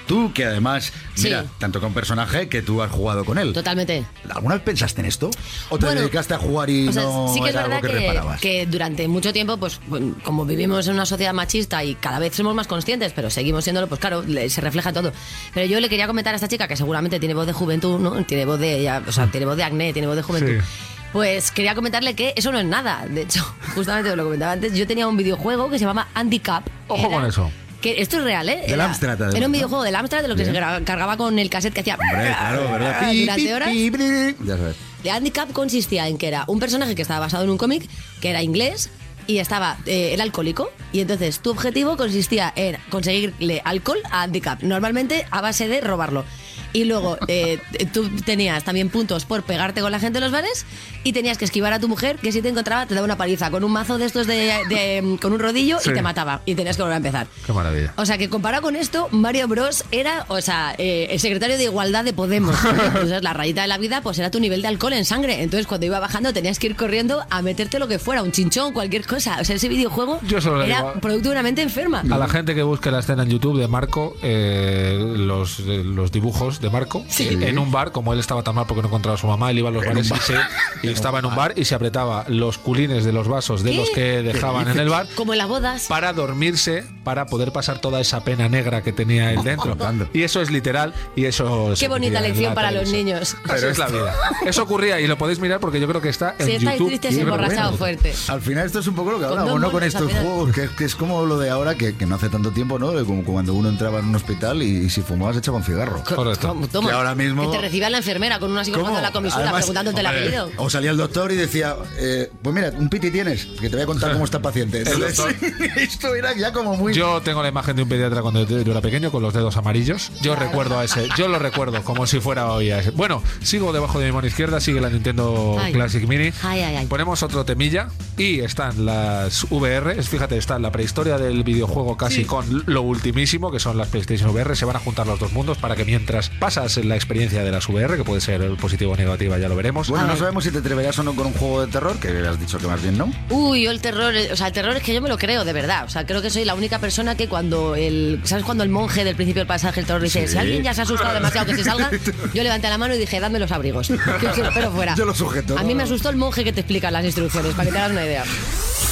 Tú, que además, Sí. mira, tanto con personaje que tú has jugado con él. Totalmente. ¿Alguna vez pensaste en esto? ¿O te Bueno, dedicaste a jugar y O sea, no sí que es era verdad algo que, que, reparabas? que durante mucho tiempo, pues como vivimos en una sociedad machista y cada vez somos más conscientes, pero seguimos siéndolo, pues claro, se refleja todo. Pero yo le quería comentar a esta chica que seguramente tiene voz de juventud, ¿no? Tiene voz de, ya, o sea, tiene voz de acné, tiene voz de juventud. Sí. Pues quería comentarle que eso no es nada. De hecho, *laughs* justamente lo comentaba antes, yo tenía un videojuego que se llama Handicap. Ojo con eso. Que esto es real, ¿eh? Del Amstrad, Era un videojuego del Amstrad de lo que Bien. se cargaba con el cassette que hacía. Hombre, *laughs* claro, ¿verdad? *laughs* Durante horas. Ya sabes. The Handicap consistía en que era un personaje que estaba basado en un cómic, que era inglés y estaba eh, era alcohólico. Y entonces tu objetivo consistía en conseguirle alcohol a Handicap, normalmente a base de robarlo. Y luego eh, *laughs* tú tenías también puntos por pegarte con la gente en los bares y tenías que esquivar a tu mujer que si te encontraba te daba una paliza con un mazo de estos de, de- con un rodillo Sí. y te mataba y tenías que volver a empezar. Qué maravilla. O sea que comparado con esto, Mario Bros era, o sea, eh, el secretario de igualdad de Podemos. *laughs* Entonces la rayita de la vida pues era tu nivel de alcohol en sangre. Entonces cuando iba bajando tenías que ir corriendo a meterte lo que fuera, un chinchón, cualquier cosa. O sea, ese videojuego Yo solo le era digo- producto de una mente enferma. A la gente que busque la escena en YouTube de Marco, eh, los, los dibujos de Marco, Sí. en un bar, como él estaba tan mal porque no encontraba a su mamá, él iba a los En bares un y, se- bar. y estaba en un bar y se apretaba los culines de los vasos de ¿Qué? los que dejaban en el bar Como en las bodas. para dormirse, para poder pasar toda esa pena negra que tenía él dentro. Y eso es literal y eso Qué bonita lección la para los niños. Pero es la vida. *laughs* Eso ocurría y lo podéis mirar porque yo creo que está en Si estáis YouTube. tristes y Pero emborrachados bueno. fuerte. Al final esto es un poco lo que dos ¿no? Con estos juegos, que, que es como lo de ahora, que, que no hace tanto tiempo, ¿no? De Como cuando uno entraba en un hospital y, y si fumabas echaba un cigarro. Correcto. Toma, toma. Que ahora mismo... Que te recibía la enfermera con una psicóloga de la comisura Además, preguntándote el apellido. O salía el doctor y decía, eh, pues mira, un piti tienes, que te voy a contar cómo está el paciente. Entonces, *laughs* esto era ya como muy... Yo tengo la imagen de un pediatra cuando yo era pequeño con los dedos amarillos. Yo recuerdo a ese, yo lo recuerdo como si fuera hoy a ese. Bueno, sigo debajo de mi mano izquierda, sigue la Nintendo Ay. Classic Mini. Ay, ay, ay. Ponemos otro temilla y están las VR. Fíjate, está la prehistoria del videojuego casi con lo ultimísimo, que son las PlayStation VR. Se van a juntar los dos mundos para que mientras pasas la experiencia de las VR, que puede ser positivo o negativa, ya lo veremos. Bueno, no sabemos si te atreverías o no con un juego de terror, que has dicho que más bien no. Uy, yo el terror, o sea, el terror es que yo me lo creo, de verdad. O sea, creo que soy la única persona que cuando el. ¿Sabes cuando el monje del principio del pasaje, el terror, dice, Sí. si alguien ya se ha asustado demasiado que se salga? *laughs* Yo levanté la mano y dije, dadme los abrigos. *laughs* Espero fuera. Yo lo sujeto, A mí me asustó el monje que te explica las instrucciones, para que te hagas una idea.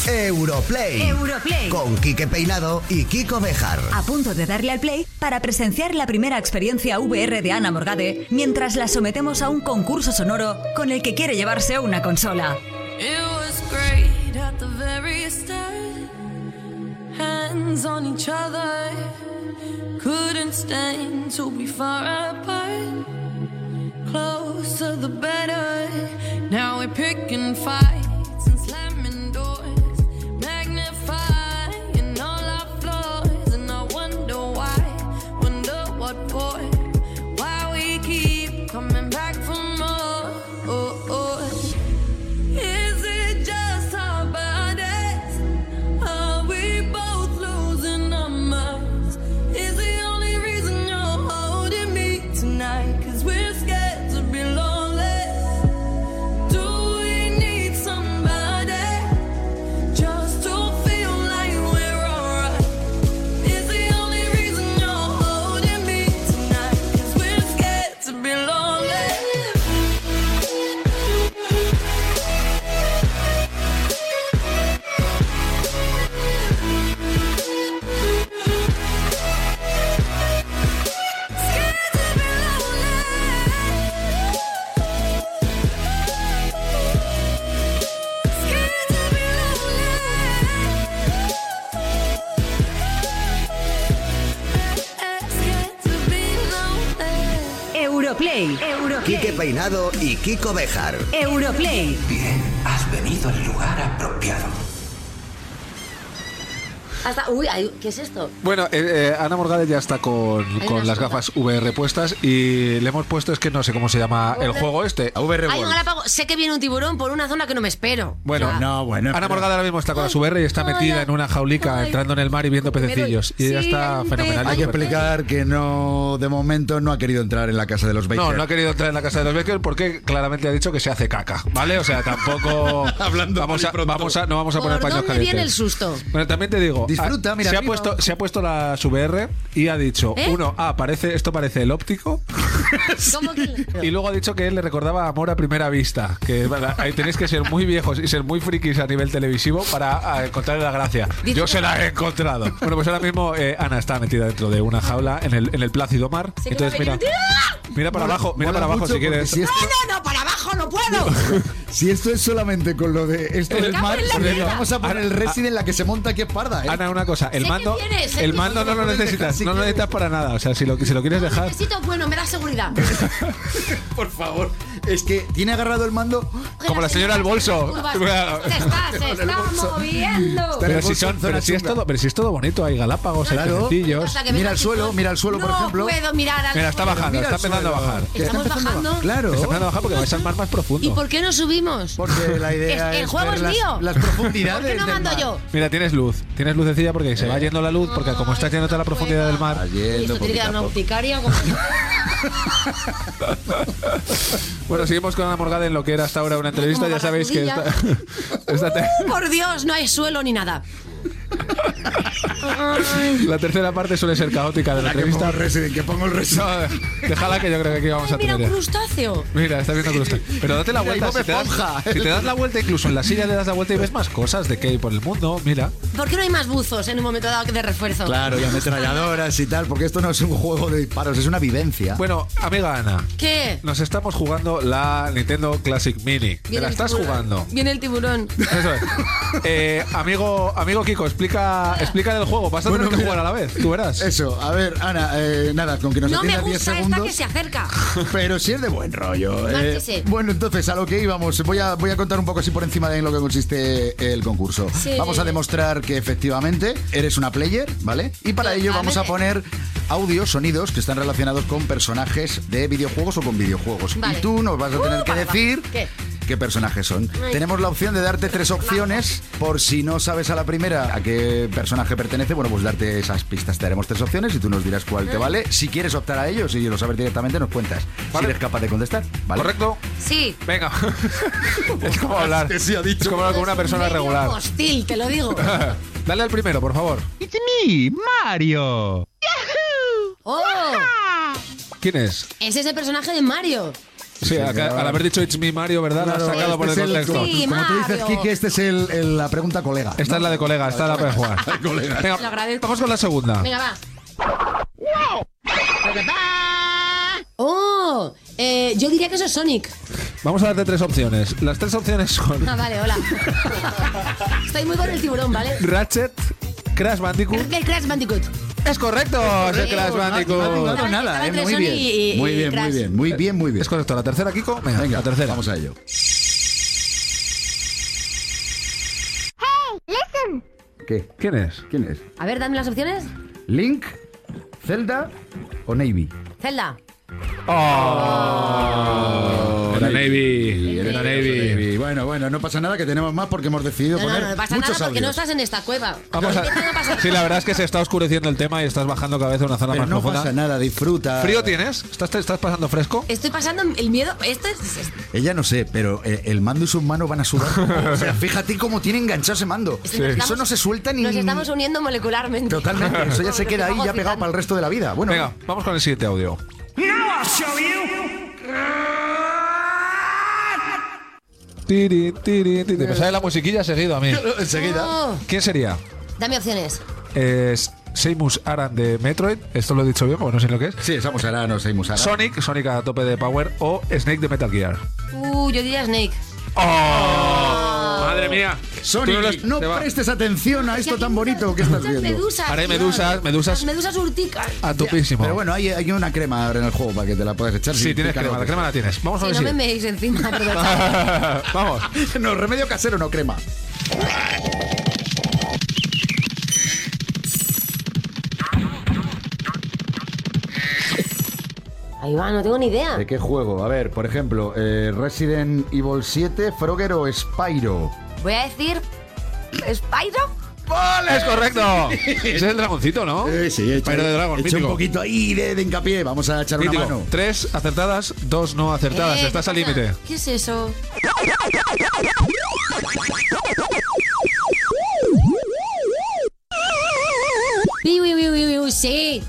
Europlay. Europlay. Con Quique Peinado y Kiko Bejar. A punto de darle al play para presenciar la primera experiencia VR de Ana Morgade mientras la sometemos a un concurso sonoro con el que quiere llevarse una consola. It was great at the very start. Hands on each other. Couldn't stand to be far apart. Closer the better. Now we're picking fights and slamming what for. Kiko Bejar. Europlay. Bien, has venido al lugar Hasta, uy, ay, ¿qué es esto? Bueno, eh, eh, Ana Morgade ya está con, con las sopa. gafas VR puestas y le hemos puesto, es que no sé cómo se llama el juego este. VR Hay un galápago. Sé que viene un tiburón por una zona que no me espero. Bueno, Ya. No, bueno. Ana. Morgade ahora mismo está con las VR y está Ay, metida ay, en una jaulica, ay. entrando en el mar y viendo pececillos. Y ella está fenomenal. Hay que explicar que no, de momento, no ha querido entrar en la casa de los Baker. No, no ha querido entrar en la casa de los Becker porque claramente ha dicho que se hace caca, ¿vale? O sea, tampoco *laughs* Hablando vamos a, vamos a no vamos a poner ¿Por paños dónde viene calientes. el susto? Bueno, también te digo, Disfruta, ah, mira se ha puesto se ha puesto la VR y ha dicho, ¿Eh? uno, ah, parece esto parece el óptico *laughs* ¿Cómo que.? y luego ha dicho que él le recordaba amor a primera vista, que ahí tenéis que ser muy viejos y ser muy frikis a nivel televisivo para ah, encontrarle la gracia. Dice Yo se la he encontrado. Bueno, pues ahora mismo eh, Ana está metida dentro de una jaula en el, en el plácido mar. Entonces mira, mira para abajo, mira para abajo si quieres. esto, No, no, para abajo no puedo. *laughs* si esto es solamente con lo de esto El- del mar, en vamos a poner el Resident la que se monta aquí es parda, ¿eh? Ana, una cosa, el Sé mando, el que mando no lo necesitas, no lo necesitas para nada. O sea, si lo, si lo quieres dejar, Necesito, bueno, me da seguridad. *laughs* Por favor. Es que tiene agarrado el mando. Como la señora al bolso. *laughs* Se está, se está moviendo. Pero si, son, pero, si es todo, pero si es todo bonito, hay galápagos, hay Claro. Mira el suelo, mira el suelo, por no ejemplo. puedo mirar al Mira, está bajando, Mira está empezando a bajar. Estamos bajando. Claro. Está empezando a bajar porque vais al mar más ¿Y profundo. por qué no subimos? Porque la idea Es- el juego es mío. las ¿Por qué no mando yo? Mira, tienes luz, tienes lucecilla porque se va yendo la luz, porque como estás yendo a la profundidad del mar. Y esto tiene que dar una urticaria. *laughs* *laughs* Bueno, seguimos con Ana Morgade en lo que era hasta ahora una entrevista. Ya sabéis que esta, *laughs* esta te- Por Dios, no hay suelo ni nada. *laughs* la tercera parte suele ser caótica de la La que entrevista. Resident, que pongo el Resident. No, *laughs* déjala que yo creo que aquí vamos a Mira, tener. un crustáceo. Mira, está viendo crustáceo. Pero date la Mira, vuelta. Si te, das, Esponja. si te das la vuelta, incluso en la silla le das la vuelta y ves más cosas de que hay por el mundo. Mira. ¿Por qué no hay más buzos en un momento dado que de refuerzo? Claro, y ametralladoras y tal, porque esto no es un juego de disparos, es una vivencia. Bueno, amiga Ana, ¿Qué? nos estamos jugando la Nintendo Classic Mini. ¿Te Viene la estás tiburón. jugando? Viene el tiburón. Eso es. *laughs* Eh, amigo, amigo Kiko, explica, explica del juego. Vas a tener que mira, jugar a la vez, tú verás. Eso, a ver, Ana, eh, nada, con que nos No me atiendas 10 gusta esta segundos. que se acerca. *laughs* Pero si es de buen rollo. eh. Bueno, entonces a lo que íbamos, voy a, voy a contar un poco así por encima de en lo que consiste el concurso. Sí. Vamos a demostrar que efectivamente eres una player, ¿vale? Y para ello vamos a poner audios, sonidos que están relacionados con personajes de videojuegos o con videojuegos. Vale. Y tú nos vas a tener Uh, que vale, decir ¿Qué? Qué personajes son. Ay. Tenemos la opción de darte tres opciones por si no sabes a la primera a qué personaje pertenece, bueno, pues darte esas pistas. Te haremos tres opciones y tú nos dirás cuál te vale. Si quieres optar a ellos y lo sabes directamente, nos cuentas. Si eres capaz de contestar, ¿vale? ¿Correcto? Sí. Venga. *laughs* es como hablar. Que sí ha dicho. Es como hablar con una persona regular. Hostil, te lo digo. *laughs* Dale al primero, por favor. It's me, Mario. ¡Oh! ¿Quién es? Ese es el personaje de Mario. Sí, acá- al haber dicho It's me Mario, ¿verdad? Lo has Claro, sacado por el este es contexto. Sí, como tú dices. Kiki, este es el, el- la pregunta colega. Esta es la de colega, esta la puedes jugar. *laughs* colega. Venga, Lo agradezco. vamos con la segunda. Venga, va. ¡Oh! Eh, yo diría que eso es Sonic. Vamos a darte tres opciones. Las tres opciones son Ah, vale, hola. *laughs* Estoy muy con el tiburón, ¿vale? Ratchet, Crash Bandicoot. El Crash Bandicoot. Es correcto, es el Crash No Bandicoot. nada, eh, muy bien. y- y muy bien, muy bien, muy bien, muy bien. Es correcto. ¿La tercera, Kiko? Venga, Venga, la tercera. vamos a ello. ¿Qué? ¿Quién es? ¿Quién es? A ver, dame las opciones. ¿Link, Zelda o Navy? Zelda. Oh, era Navy. Era Navy. Bueno, bueno, no pasa nada que tenemos más porque hemos decidido No, no, poner no, no pasa muchos nada porque no audios. estás en esta cueva. Vamos a... a pasar Sí, la verdad es que se está oscureciendo el tema y estás bajando cada vez a una zona Pero más no profunda. pasa nada, disfruta. ¿Frío tienes? ¿Estás, te estás pasando fresco? Estoy pasando el miedo. Esto es. es- Ella no sé, pero eh, el mando y sus manos van a sudar. *laughs* o sea, fíjate cómo tiene enganchado ese mando. es que nos Eso estamos- no se suelta ni... Nos estamos uniendo molecularmente. Totalmente, eso ya se queda ahí ya pegado para el resto de la vida. Bueno, Venga, vamos con el siguiente audio. Tiri, tiri, tiri. Me sale la musiquilla seguido a mí. *laughs* enseguida. ¿Quién sería? dame opciones. Es Seimus Aran de Metroid. Esto lo he dicho bien, porque no sé lo que es. Sí, somos Arano, somos Arano. Sonic, Sonic a tope de power. O Snake de Metal Gear. Uh, yo diría Snake. ¡Oh! ¡Madre mía! Sonic, no prestes atención a esto aquí tan bonito que estás viendo. medusas. Tío. medusas, medusas. Las medusas urticas. A topísimo. Pero bueno, hay, hay una crema ahora en el juego para que te la puedas echar. sí, tienes crema, la crema la tienes. Vamos Si a no ver me si. meéis encima. *laughs* Vamos. No, remedio casero, no crema. Ahí va, no tengo ni idea. ¿De qué juego? A ver, por ejemplo, eh, Resident Evil 7, Frogger o Spyro. Voy a decir. ¿Spyro? ¡Vale! ¡Es correcto! Ese es el dragoncito, ¿no? Eh, sí, he hecho, Spyro de Dragon, he hecho un poquito ahí de, de hincapié. Vamos a echar Mítico. una mano. Tres acertadas, dos no acertadas. Eh, Estás ¿qué al límite. ¿Qué es eso? Sí.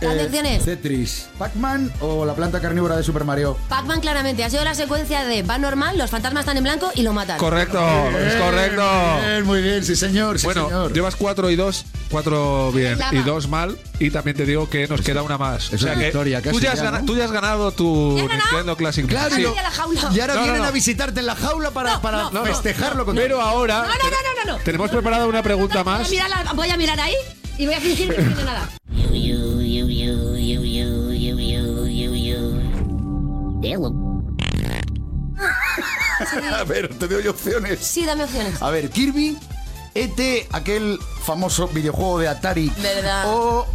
Eh, opciones. Tetris, Pac-Man o la planta carnívora de Super Mario. Pac-Man claramente ha sido la secuencia de va normal, los fantasmas están en blanco y lo matan. Correcto, es correcto. Bien, muy bien, sí señor, sí Bueno, señor. llevas cuatro y dos, cuatro bien y dos mal. Y también te digo que nos queda una más. es victoria tú, casi ya has ya, gana- ¿no? tú ya has ganado tu ¿Ya he ganado? Nintendo Classic. Claro, Sí. Y ahora No, vienen no. a visitarte en la jaula para, No, para no, no, festejarlo con Pero ahora No, no, no, no, no, no. tenemos preparada una pregunta Voy a más. mirar, voy a mirar ahí y voy a fingir que no tiene nada. *laughs* A ver, te doy opciones. Sí, dame opciones. A ver, Kirby. ET, aquel famoso videojuego de Atari. ¿Verdad? O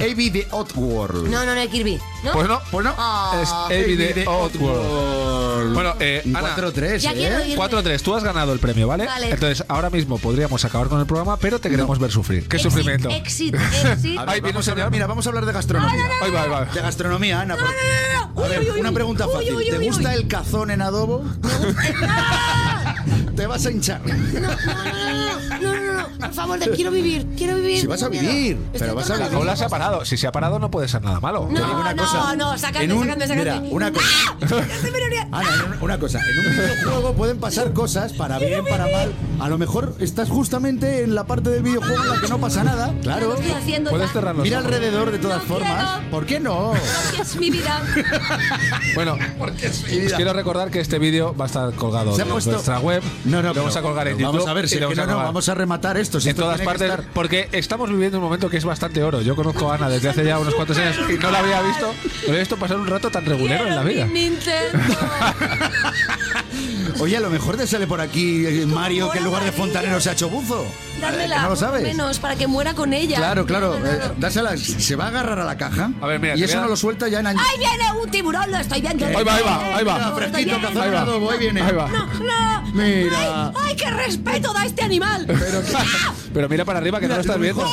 eh, Avi the Oddworld. No, no, no, Kirby. ¿No? Pues no, pues no. Ah. Es Avi the Oddworld. Bueno, eh, Ana, 4-3, Ya quiero ¿eh? irme. 4-3, tú has ganado el premio, ¿vale? Vale. Entonces, ahora mismo podríamos acabar con el programa, pero te queremos ver sufrir. ¿Qué sufrimiento? Exit, *laughs* exit. Ahí viene un señor. mira, vamos a hablar de gastronomía. Ahí va, ahí va. De gastronomía, Ana. por- A ver, Uy, uy, una pregunta Uy, fácil. uy, ¿Te uy, gusta uy. el cazón en adobo? Te vas a hinchar. Por favor, te quiero vivir, quiero vivir. Si vas a vivir, Estoy pero vas a La vivir. jaula se ha parado. Si se ha parado, no puede ser nada malo. Te digo No, una no, cosa. no, sacadme, En un-. Mira, una cosa. *laughs* Ana, en un- una cosa. En un videojuego *laughs* pueden pasar cosas para bien, para mal. A lo mejor estás justamente en la parte del videojuego en la que no pasa nada. Claro. Estoy haciendo Puedes ya. cerrar los Mira ojos. alrededor de todas No formas. quiero. ¿Por qué no? Porque es mi vida. *laughs* Bueno, os quiero recordar que este vídeo va a estar colgado Se ha en puesto- nuestra web. No, no, lo vamos pero- a colgar en YouTube. Vamos a ver, y si lo es que vamos a no, no, colgar vamos a rematar esto. Si en esto todas partes, estar- porque estamos viviendo un momento que es bastante oro. Yo conozco a Ana desde hace ya unos cuantos años y no la había visto. No había visto pasar un rato tan regulero en la vida. Mi Nintendo. *laughs* Oye, a lo mejor te sale por aquí eh, Mario que en lugar de fontanero se ha hecho buzo. Eh, no lo por sabes. menos, para que muera con ella. Claro, claro. No, no, no. eh, dásela. Se va a agarrar a la caja. A ver, mira, y eso no lo suelta ya en años. ¡Ahí viene un tiburón! Lo estoy viendo. Ahí va, ahí va, ahí va. Mira, fresquito, cazón en adobo, ahí viene. Ahí va. ¡No, no! Mira. ¡Ay, ay, qué respeto da este animal! Pero mira para arriba que no lo estás viendo.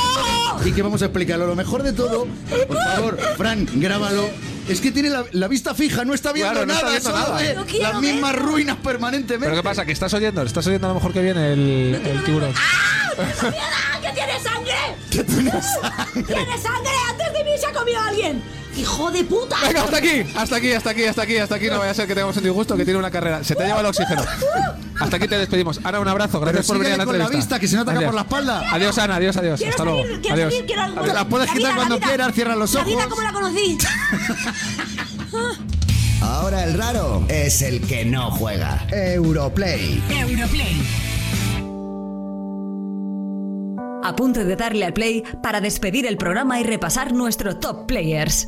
Y que vamos a explicarlo. Lo mejor de todo, por favor, Fran, grábalo. Es que tiene la, la vista fija, no está viendo Claro, no está nada, viendo No quiero las mismas ruinas permanentemente. Pero ¿qué pasa? ¿Que estás oyendo? ¿Estás oyendo a lo mejor que viene el, el tiburón? ¡Ah! ¡Que tiene sangre! ¿Qué tiene sangre? ¡Tiene sangre! ¡Antes de mí se ha comido a alguien! ¡Hijo de puta! Venga, hasta aquí, hasta aquí, hasta aquí, hasta aquí, hasta aquí. No vaya a ser que tengamos un disgusto que tiene una carrera. Se te lleva el oxígeno. Hasta aquí te despedimos. Ana, un abrazo. Gracias por venir a la con la vista, que se nota Adiós. por la espalda. Adiós, Ana. Adiós, adiós. Quiero Hasta salir, luego. quiero Adiós. salir, quiero algo. Te la puedes La quitar vida, cuando vida. quieras, cierra los La vida ojos. como la conocí. *laughs* Ahora el raro es el que no juega. Europlay. Europlay. A punto de darle al play para despedir el programa y repasar nuestro top players.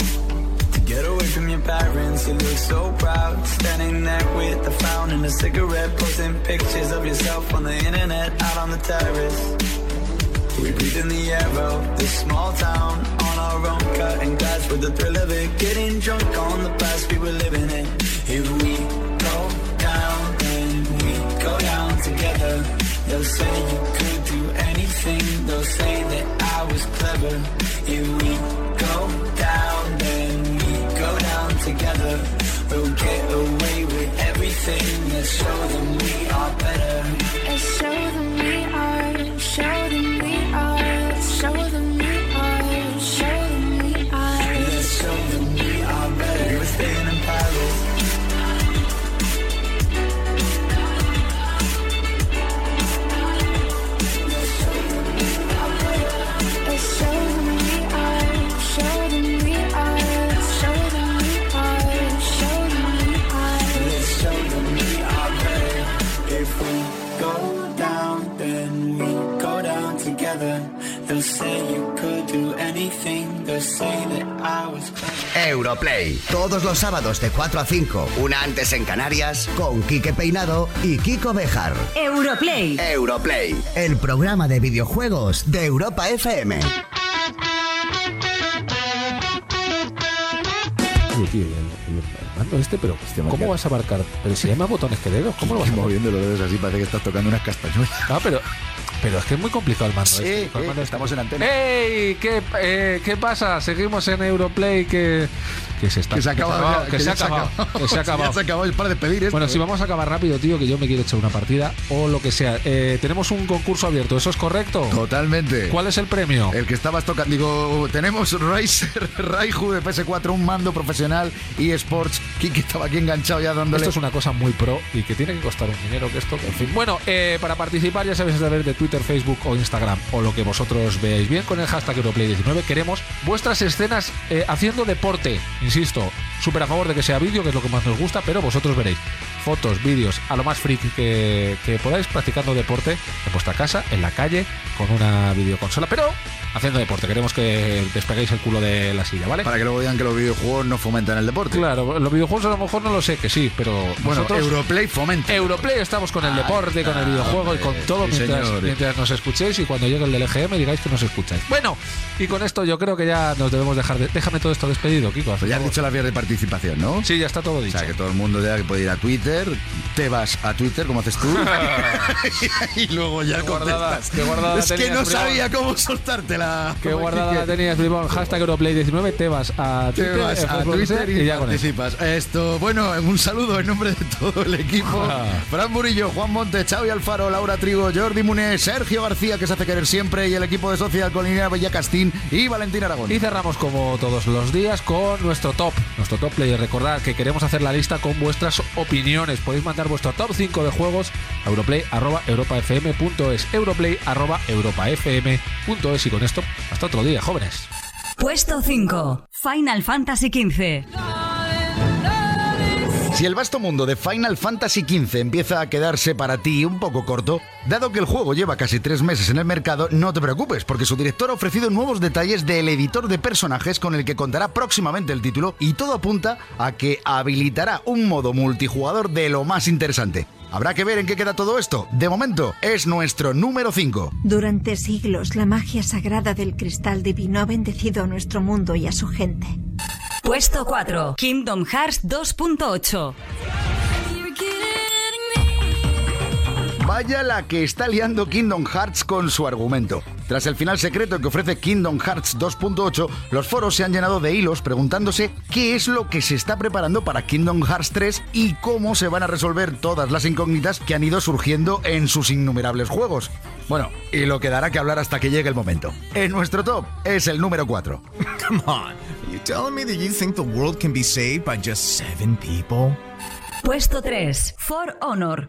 get away from your parents. You look so proud, standing there with a frown and a cigarette, posting pictures of yourself on the internet, out on the terrace. We breathe in the air of this small town on our own, cutting glass with the thrill of it, getting drunk on the past we were living in. If we go down, then we go down together. They'll say you could do anything, they'll say that I was clever. If we go down, then together. We'll get away with everything, let's show them we are better. Let's show them we are, show them we are, show them Europlay. Todos los sábados de 4 a 5. Una antes en Canarias. Con Quique Peinado y Kiko Bejar. Europlay. Europlay. El programa de videojuegos de Europa FM. oye, tío, el, el- el mando este, pero ¿cómo vas a marcar? Pero si hay más botones que dedos, ¿cómo lo vas a? *laughs* Moviendo los dedos así, parece que estás tocando unas castañuelas. Ah, pero, pero es que es muy complicado el mando. Sí, este. ¿Cuál eh, mando estamos en antena. ¡Ey! ¿Qué, eh, ¿Qué pasa? Seguimos en Europlay que, que se está Que se acabado. que, se ha *laughs* acabado. Que se ha acabado. Es para despedir esto. Bueno, si ¿eh? vamos a acabar rápido, tío, que yo me quiero echar una partida o lo que sea. Eh, tenemos un concurso abierto, ¿eso es correcto? Totalmente. ¿Cuál es el premio? El que estabas tocando, digo, tenemos Razer *laughs* Raiju de PS4, un mando profesional y Sports. Kiki estaba aquí enganchado ya dándole. Esto es una cosa muy pro y que tiene que costar un dinero que esto, en fin. Bueno, eh, para participar ya sabéis a través de Twitter, Facebook o Instagram o lo que vosotros veáis bien con el hashtag Europlay19 queremos vuestras escenas eh, haciendo deporte, insisto, súper a favor de que sea vídeo, que es lo que más nos gusta, pero vosotros veréis fotos, vídeos, a lo más friki que, que podáis practicando deporte en vuestra casa, en la calle, con una videoconsola, pero haciendo deporte. Queremos que despeguéis el culo de la silla, ¿vale? Para que luego digan que los videojuegos no fomentan el deporte. Claro, los videojuegos a lo mejor no lo sé que sí, pero Bueno, nosotros- Europlay fomenta. Europlay estamos con el deporte, con el videojuego y con todo Sí, mientras, mientras nos escuchéis y cuando llegue el del EGM digáis que nos escucháis. Bueno, y con esto yo creo que ya nos debemos dejar de... Déjame todo esto despedido, Kiko. Pues ya has dicho las vías de participación, ¿no? Sí, ya está todo dicho. O sea, que todo el mundo ya que puede ir a Twitter, te vas a Twitter, como haces tú, *laughs* y luego ya Qué guardada, contestas. qué guardada es que no Bribón. sabía cómo soltártela. Qué guardada la *laughs* tenías, Bribón. Hashtag Europlay19, te vas a Te Twitter, vas eh, a Facebook, Twitter y, y ya con participas. Esto, bueno, un saludo en nombre de todo el equipo. Ah. Fran Murillo, Juan Monte, Xavi Alfaro, Laura Trigo, Jordi Muné, Sergio García, que se hace querer siempre, y el equipo de Social con Inés Bellacastín y Valentín Aragón. Y cerramos como todos los días con nuestro top, nuestro Recordad que queremos hacer la lista con vuestras opiniones. Podéis mandar vuestro top 5 de juegos a europlay.europafm.es europlay.europafm.es y con esto, hasta otro día, jóvenes. Puesto 5. Final Fantasy XV. Si el vasto mundo de Final Fantasy XV empieza a quedarse para ti un poco corto, dado que el juego lleva casi tres meses en el mercado, no te preocupes, porque su director ha ofrecido nuevos detalles del editor de personajes con el que contará próximamente el título y todo apunta a que habilitará un modo multijugador de lo más interesante. Habrá que ver en qué queda todo esto. De momento, es nuestro número 5. Durante siglos, la magia sagrada del cristal divino ha bendecido a nuestro mundo y a su gente. Puesto 4. Kingdom Hearts 2.8. Vaya la que está liando Kingdom Hearts con su argumento. Tras el final secreto que ofrece Kingdom Hearts 2.8, los foros se han llenado de hilos preguntándose qué es lo que se está preparando para Kingdom Hearts 3 y cómo se van a resolver todas las incógnitas que han ido surgiendo en sus innumerables juegos. Bueno, y lo que dará que hablar hasta que llegue el momento. En nuestro top es el número 4. *laughs* Come on. You telling me that you think the world can be saved by just seven people? Puesto 3. For Honor.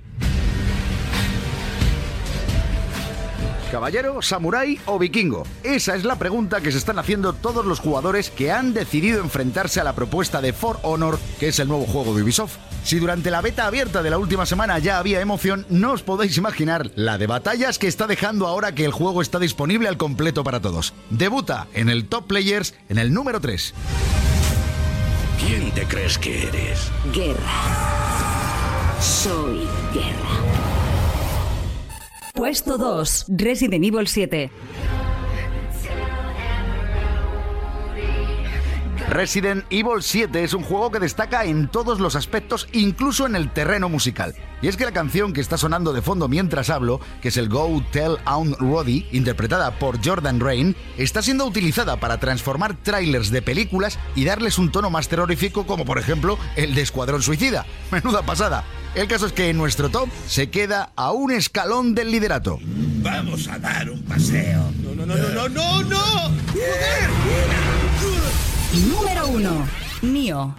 ¿Caballero, samurái o vikingo? Esa es la pregunta que se están haciendo todos los jugadores que han decidido enfrentarse a la propuesta de For Honor, que es el nuevo juego de Ubisoft. Si durante la beta abierta de la última semana ya había emoción, no os podéis imaginar la de batallas que está dejando ahora que el juego está disponible al completo para todos. Debuta en el Top Players en el número 3. ¿Quién te crees que eres? Guerra. Soy guerra. Puesto 2. Resident Evil 7. Resident Evil 7 es un juego que destaca en todos los aspectos, incluso en el terreno musical. Y es que la canción que está sonando de fondo mientras hablo, que es el Go Tell Aunt Roddy, interpretada por Jordan Rain, está siendo utilizada para transformar trailers de películas y darles un tono más terrorífico, como por ejemplo el de Escuadrón Suicida. *laughs* Menuda pasada. El caso es que en nuestro top se queda a un escalón del liderato. Vamos a dar un paseo. No, no, no, no, no, no, no. Número 1. Nio.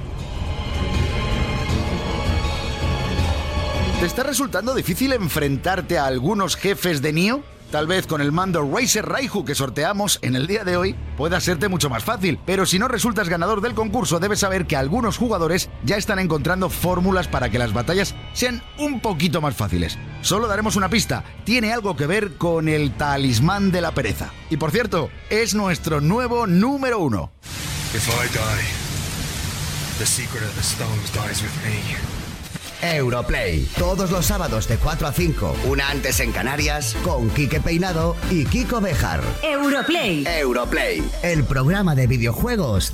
¿Te está resultando difícil enfrentarte a algunos jefes de Nioh? Tal vez con el mando Razer Raiju que sorteamos en el día de hoy pueda serte mucho más fácil, pero si no resultas ganador del concurso debes saber que algunos jugadores ya están encontrando fórmulas para que las batallas sean un poquito más fáciles. Solo daremos una pista, tiene algo que ver con el talismán de la pereza. Y por cierto, es nuestro nuevo número uno. If I die, the secret of the stones dies with me. Europlay, todos los sábados de 4 a 5, una antes en Canarias, con Quique Peinado y Kiko Bejar. Europlay. Europlay, el programa de videojuegos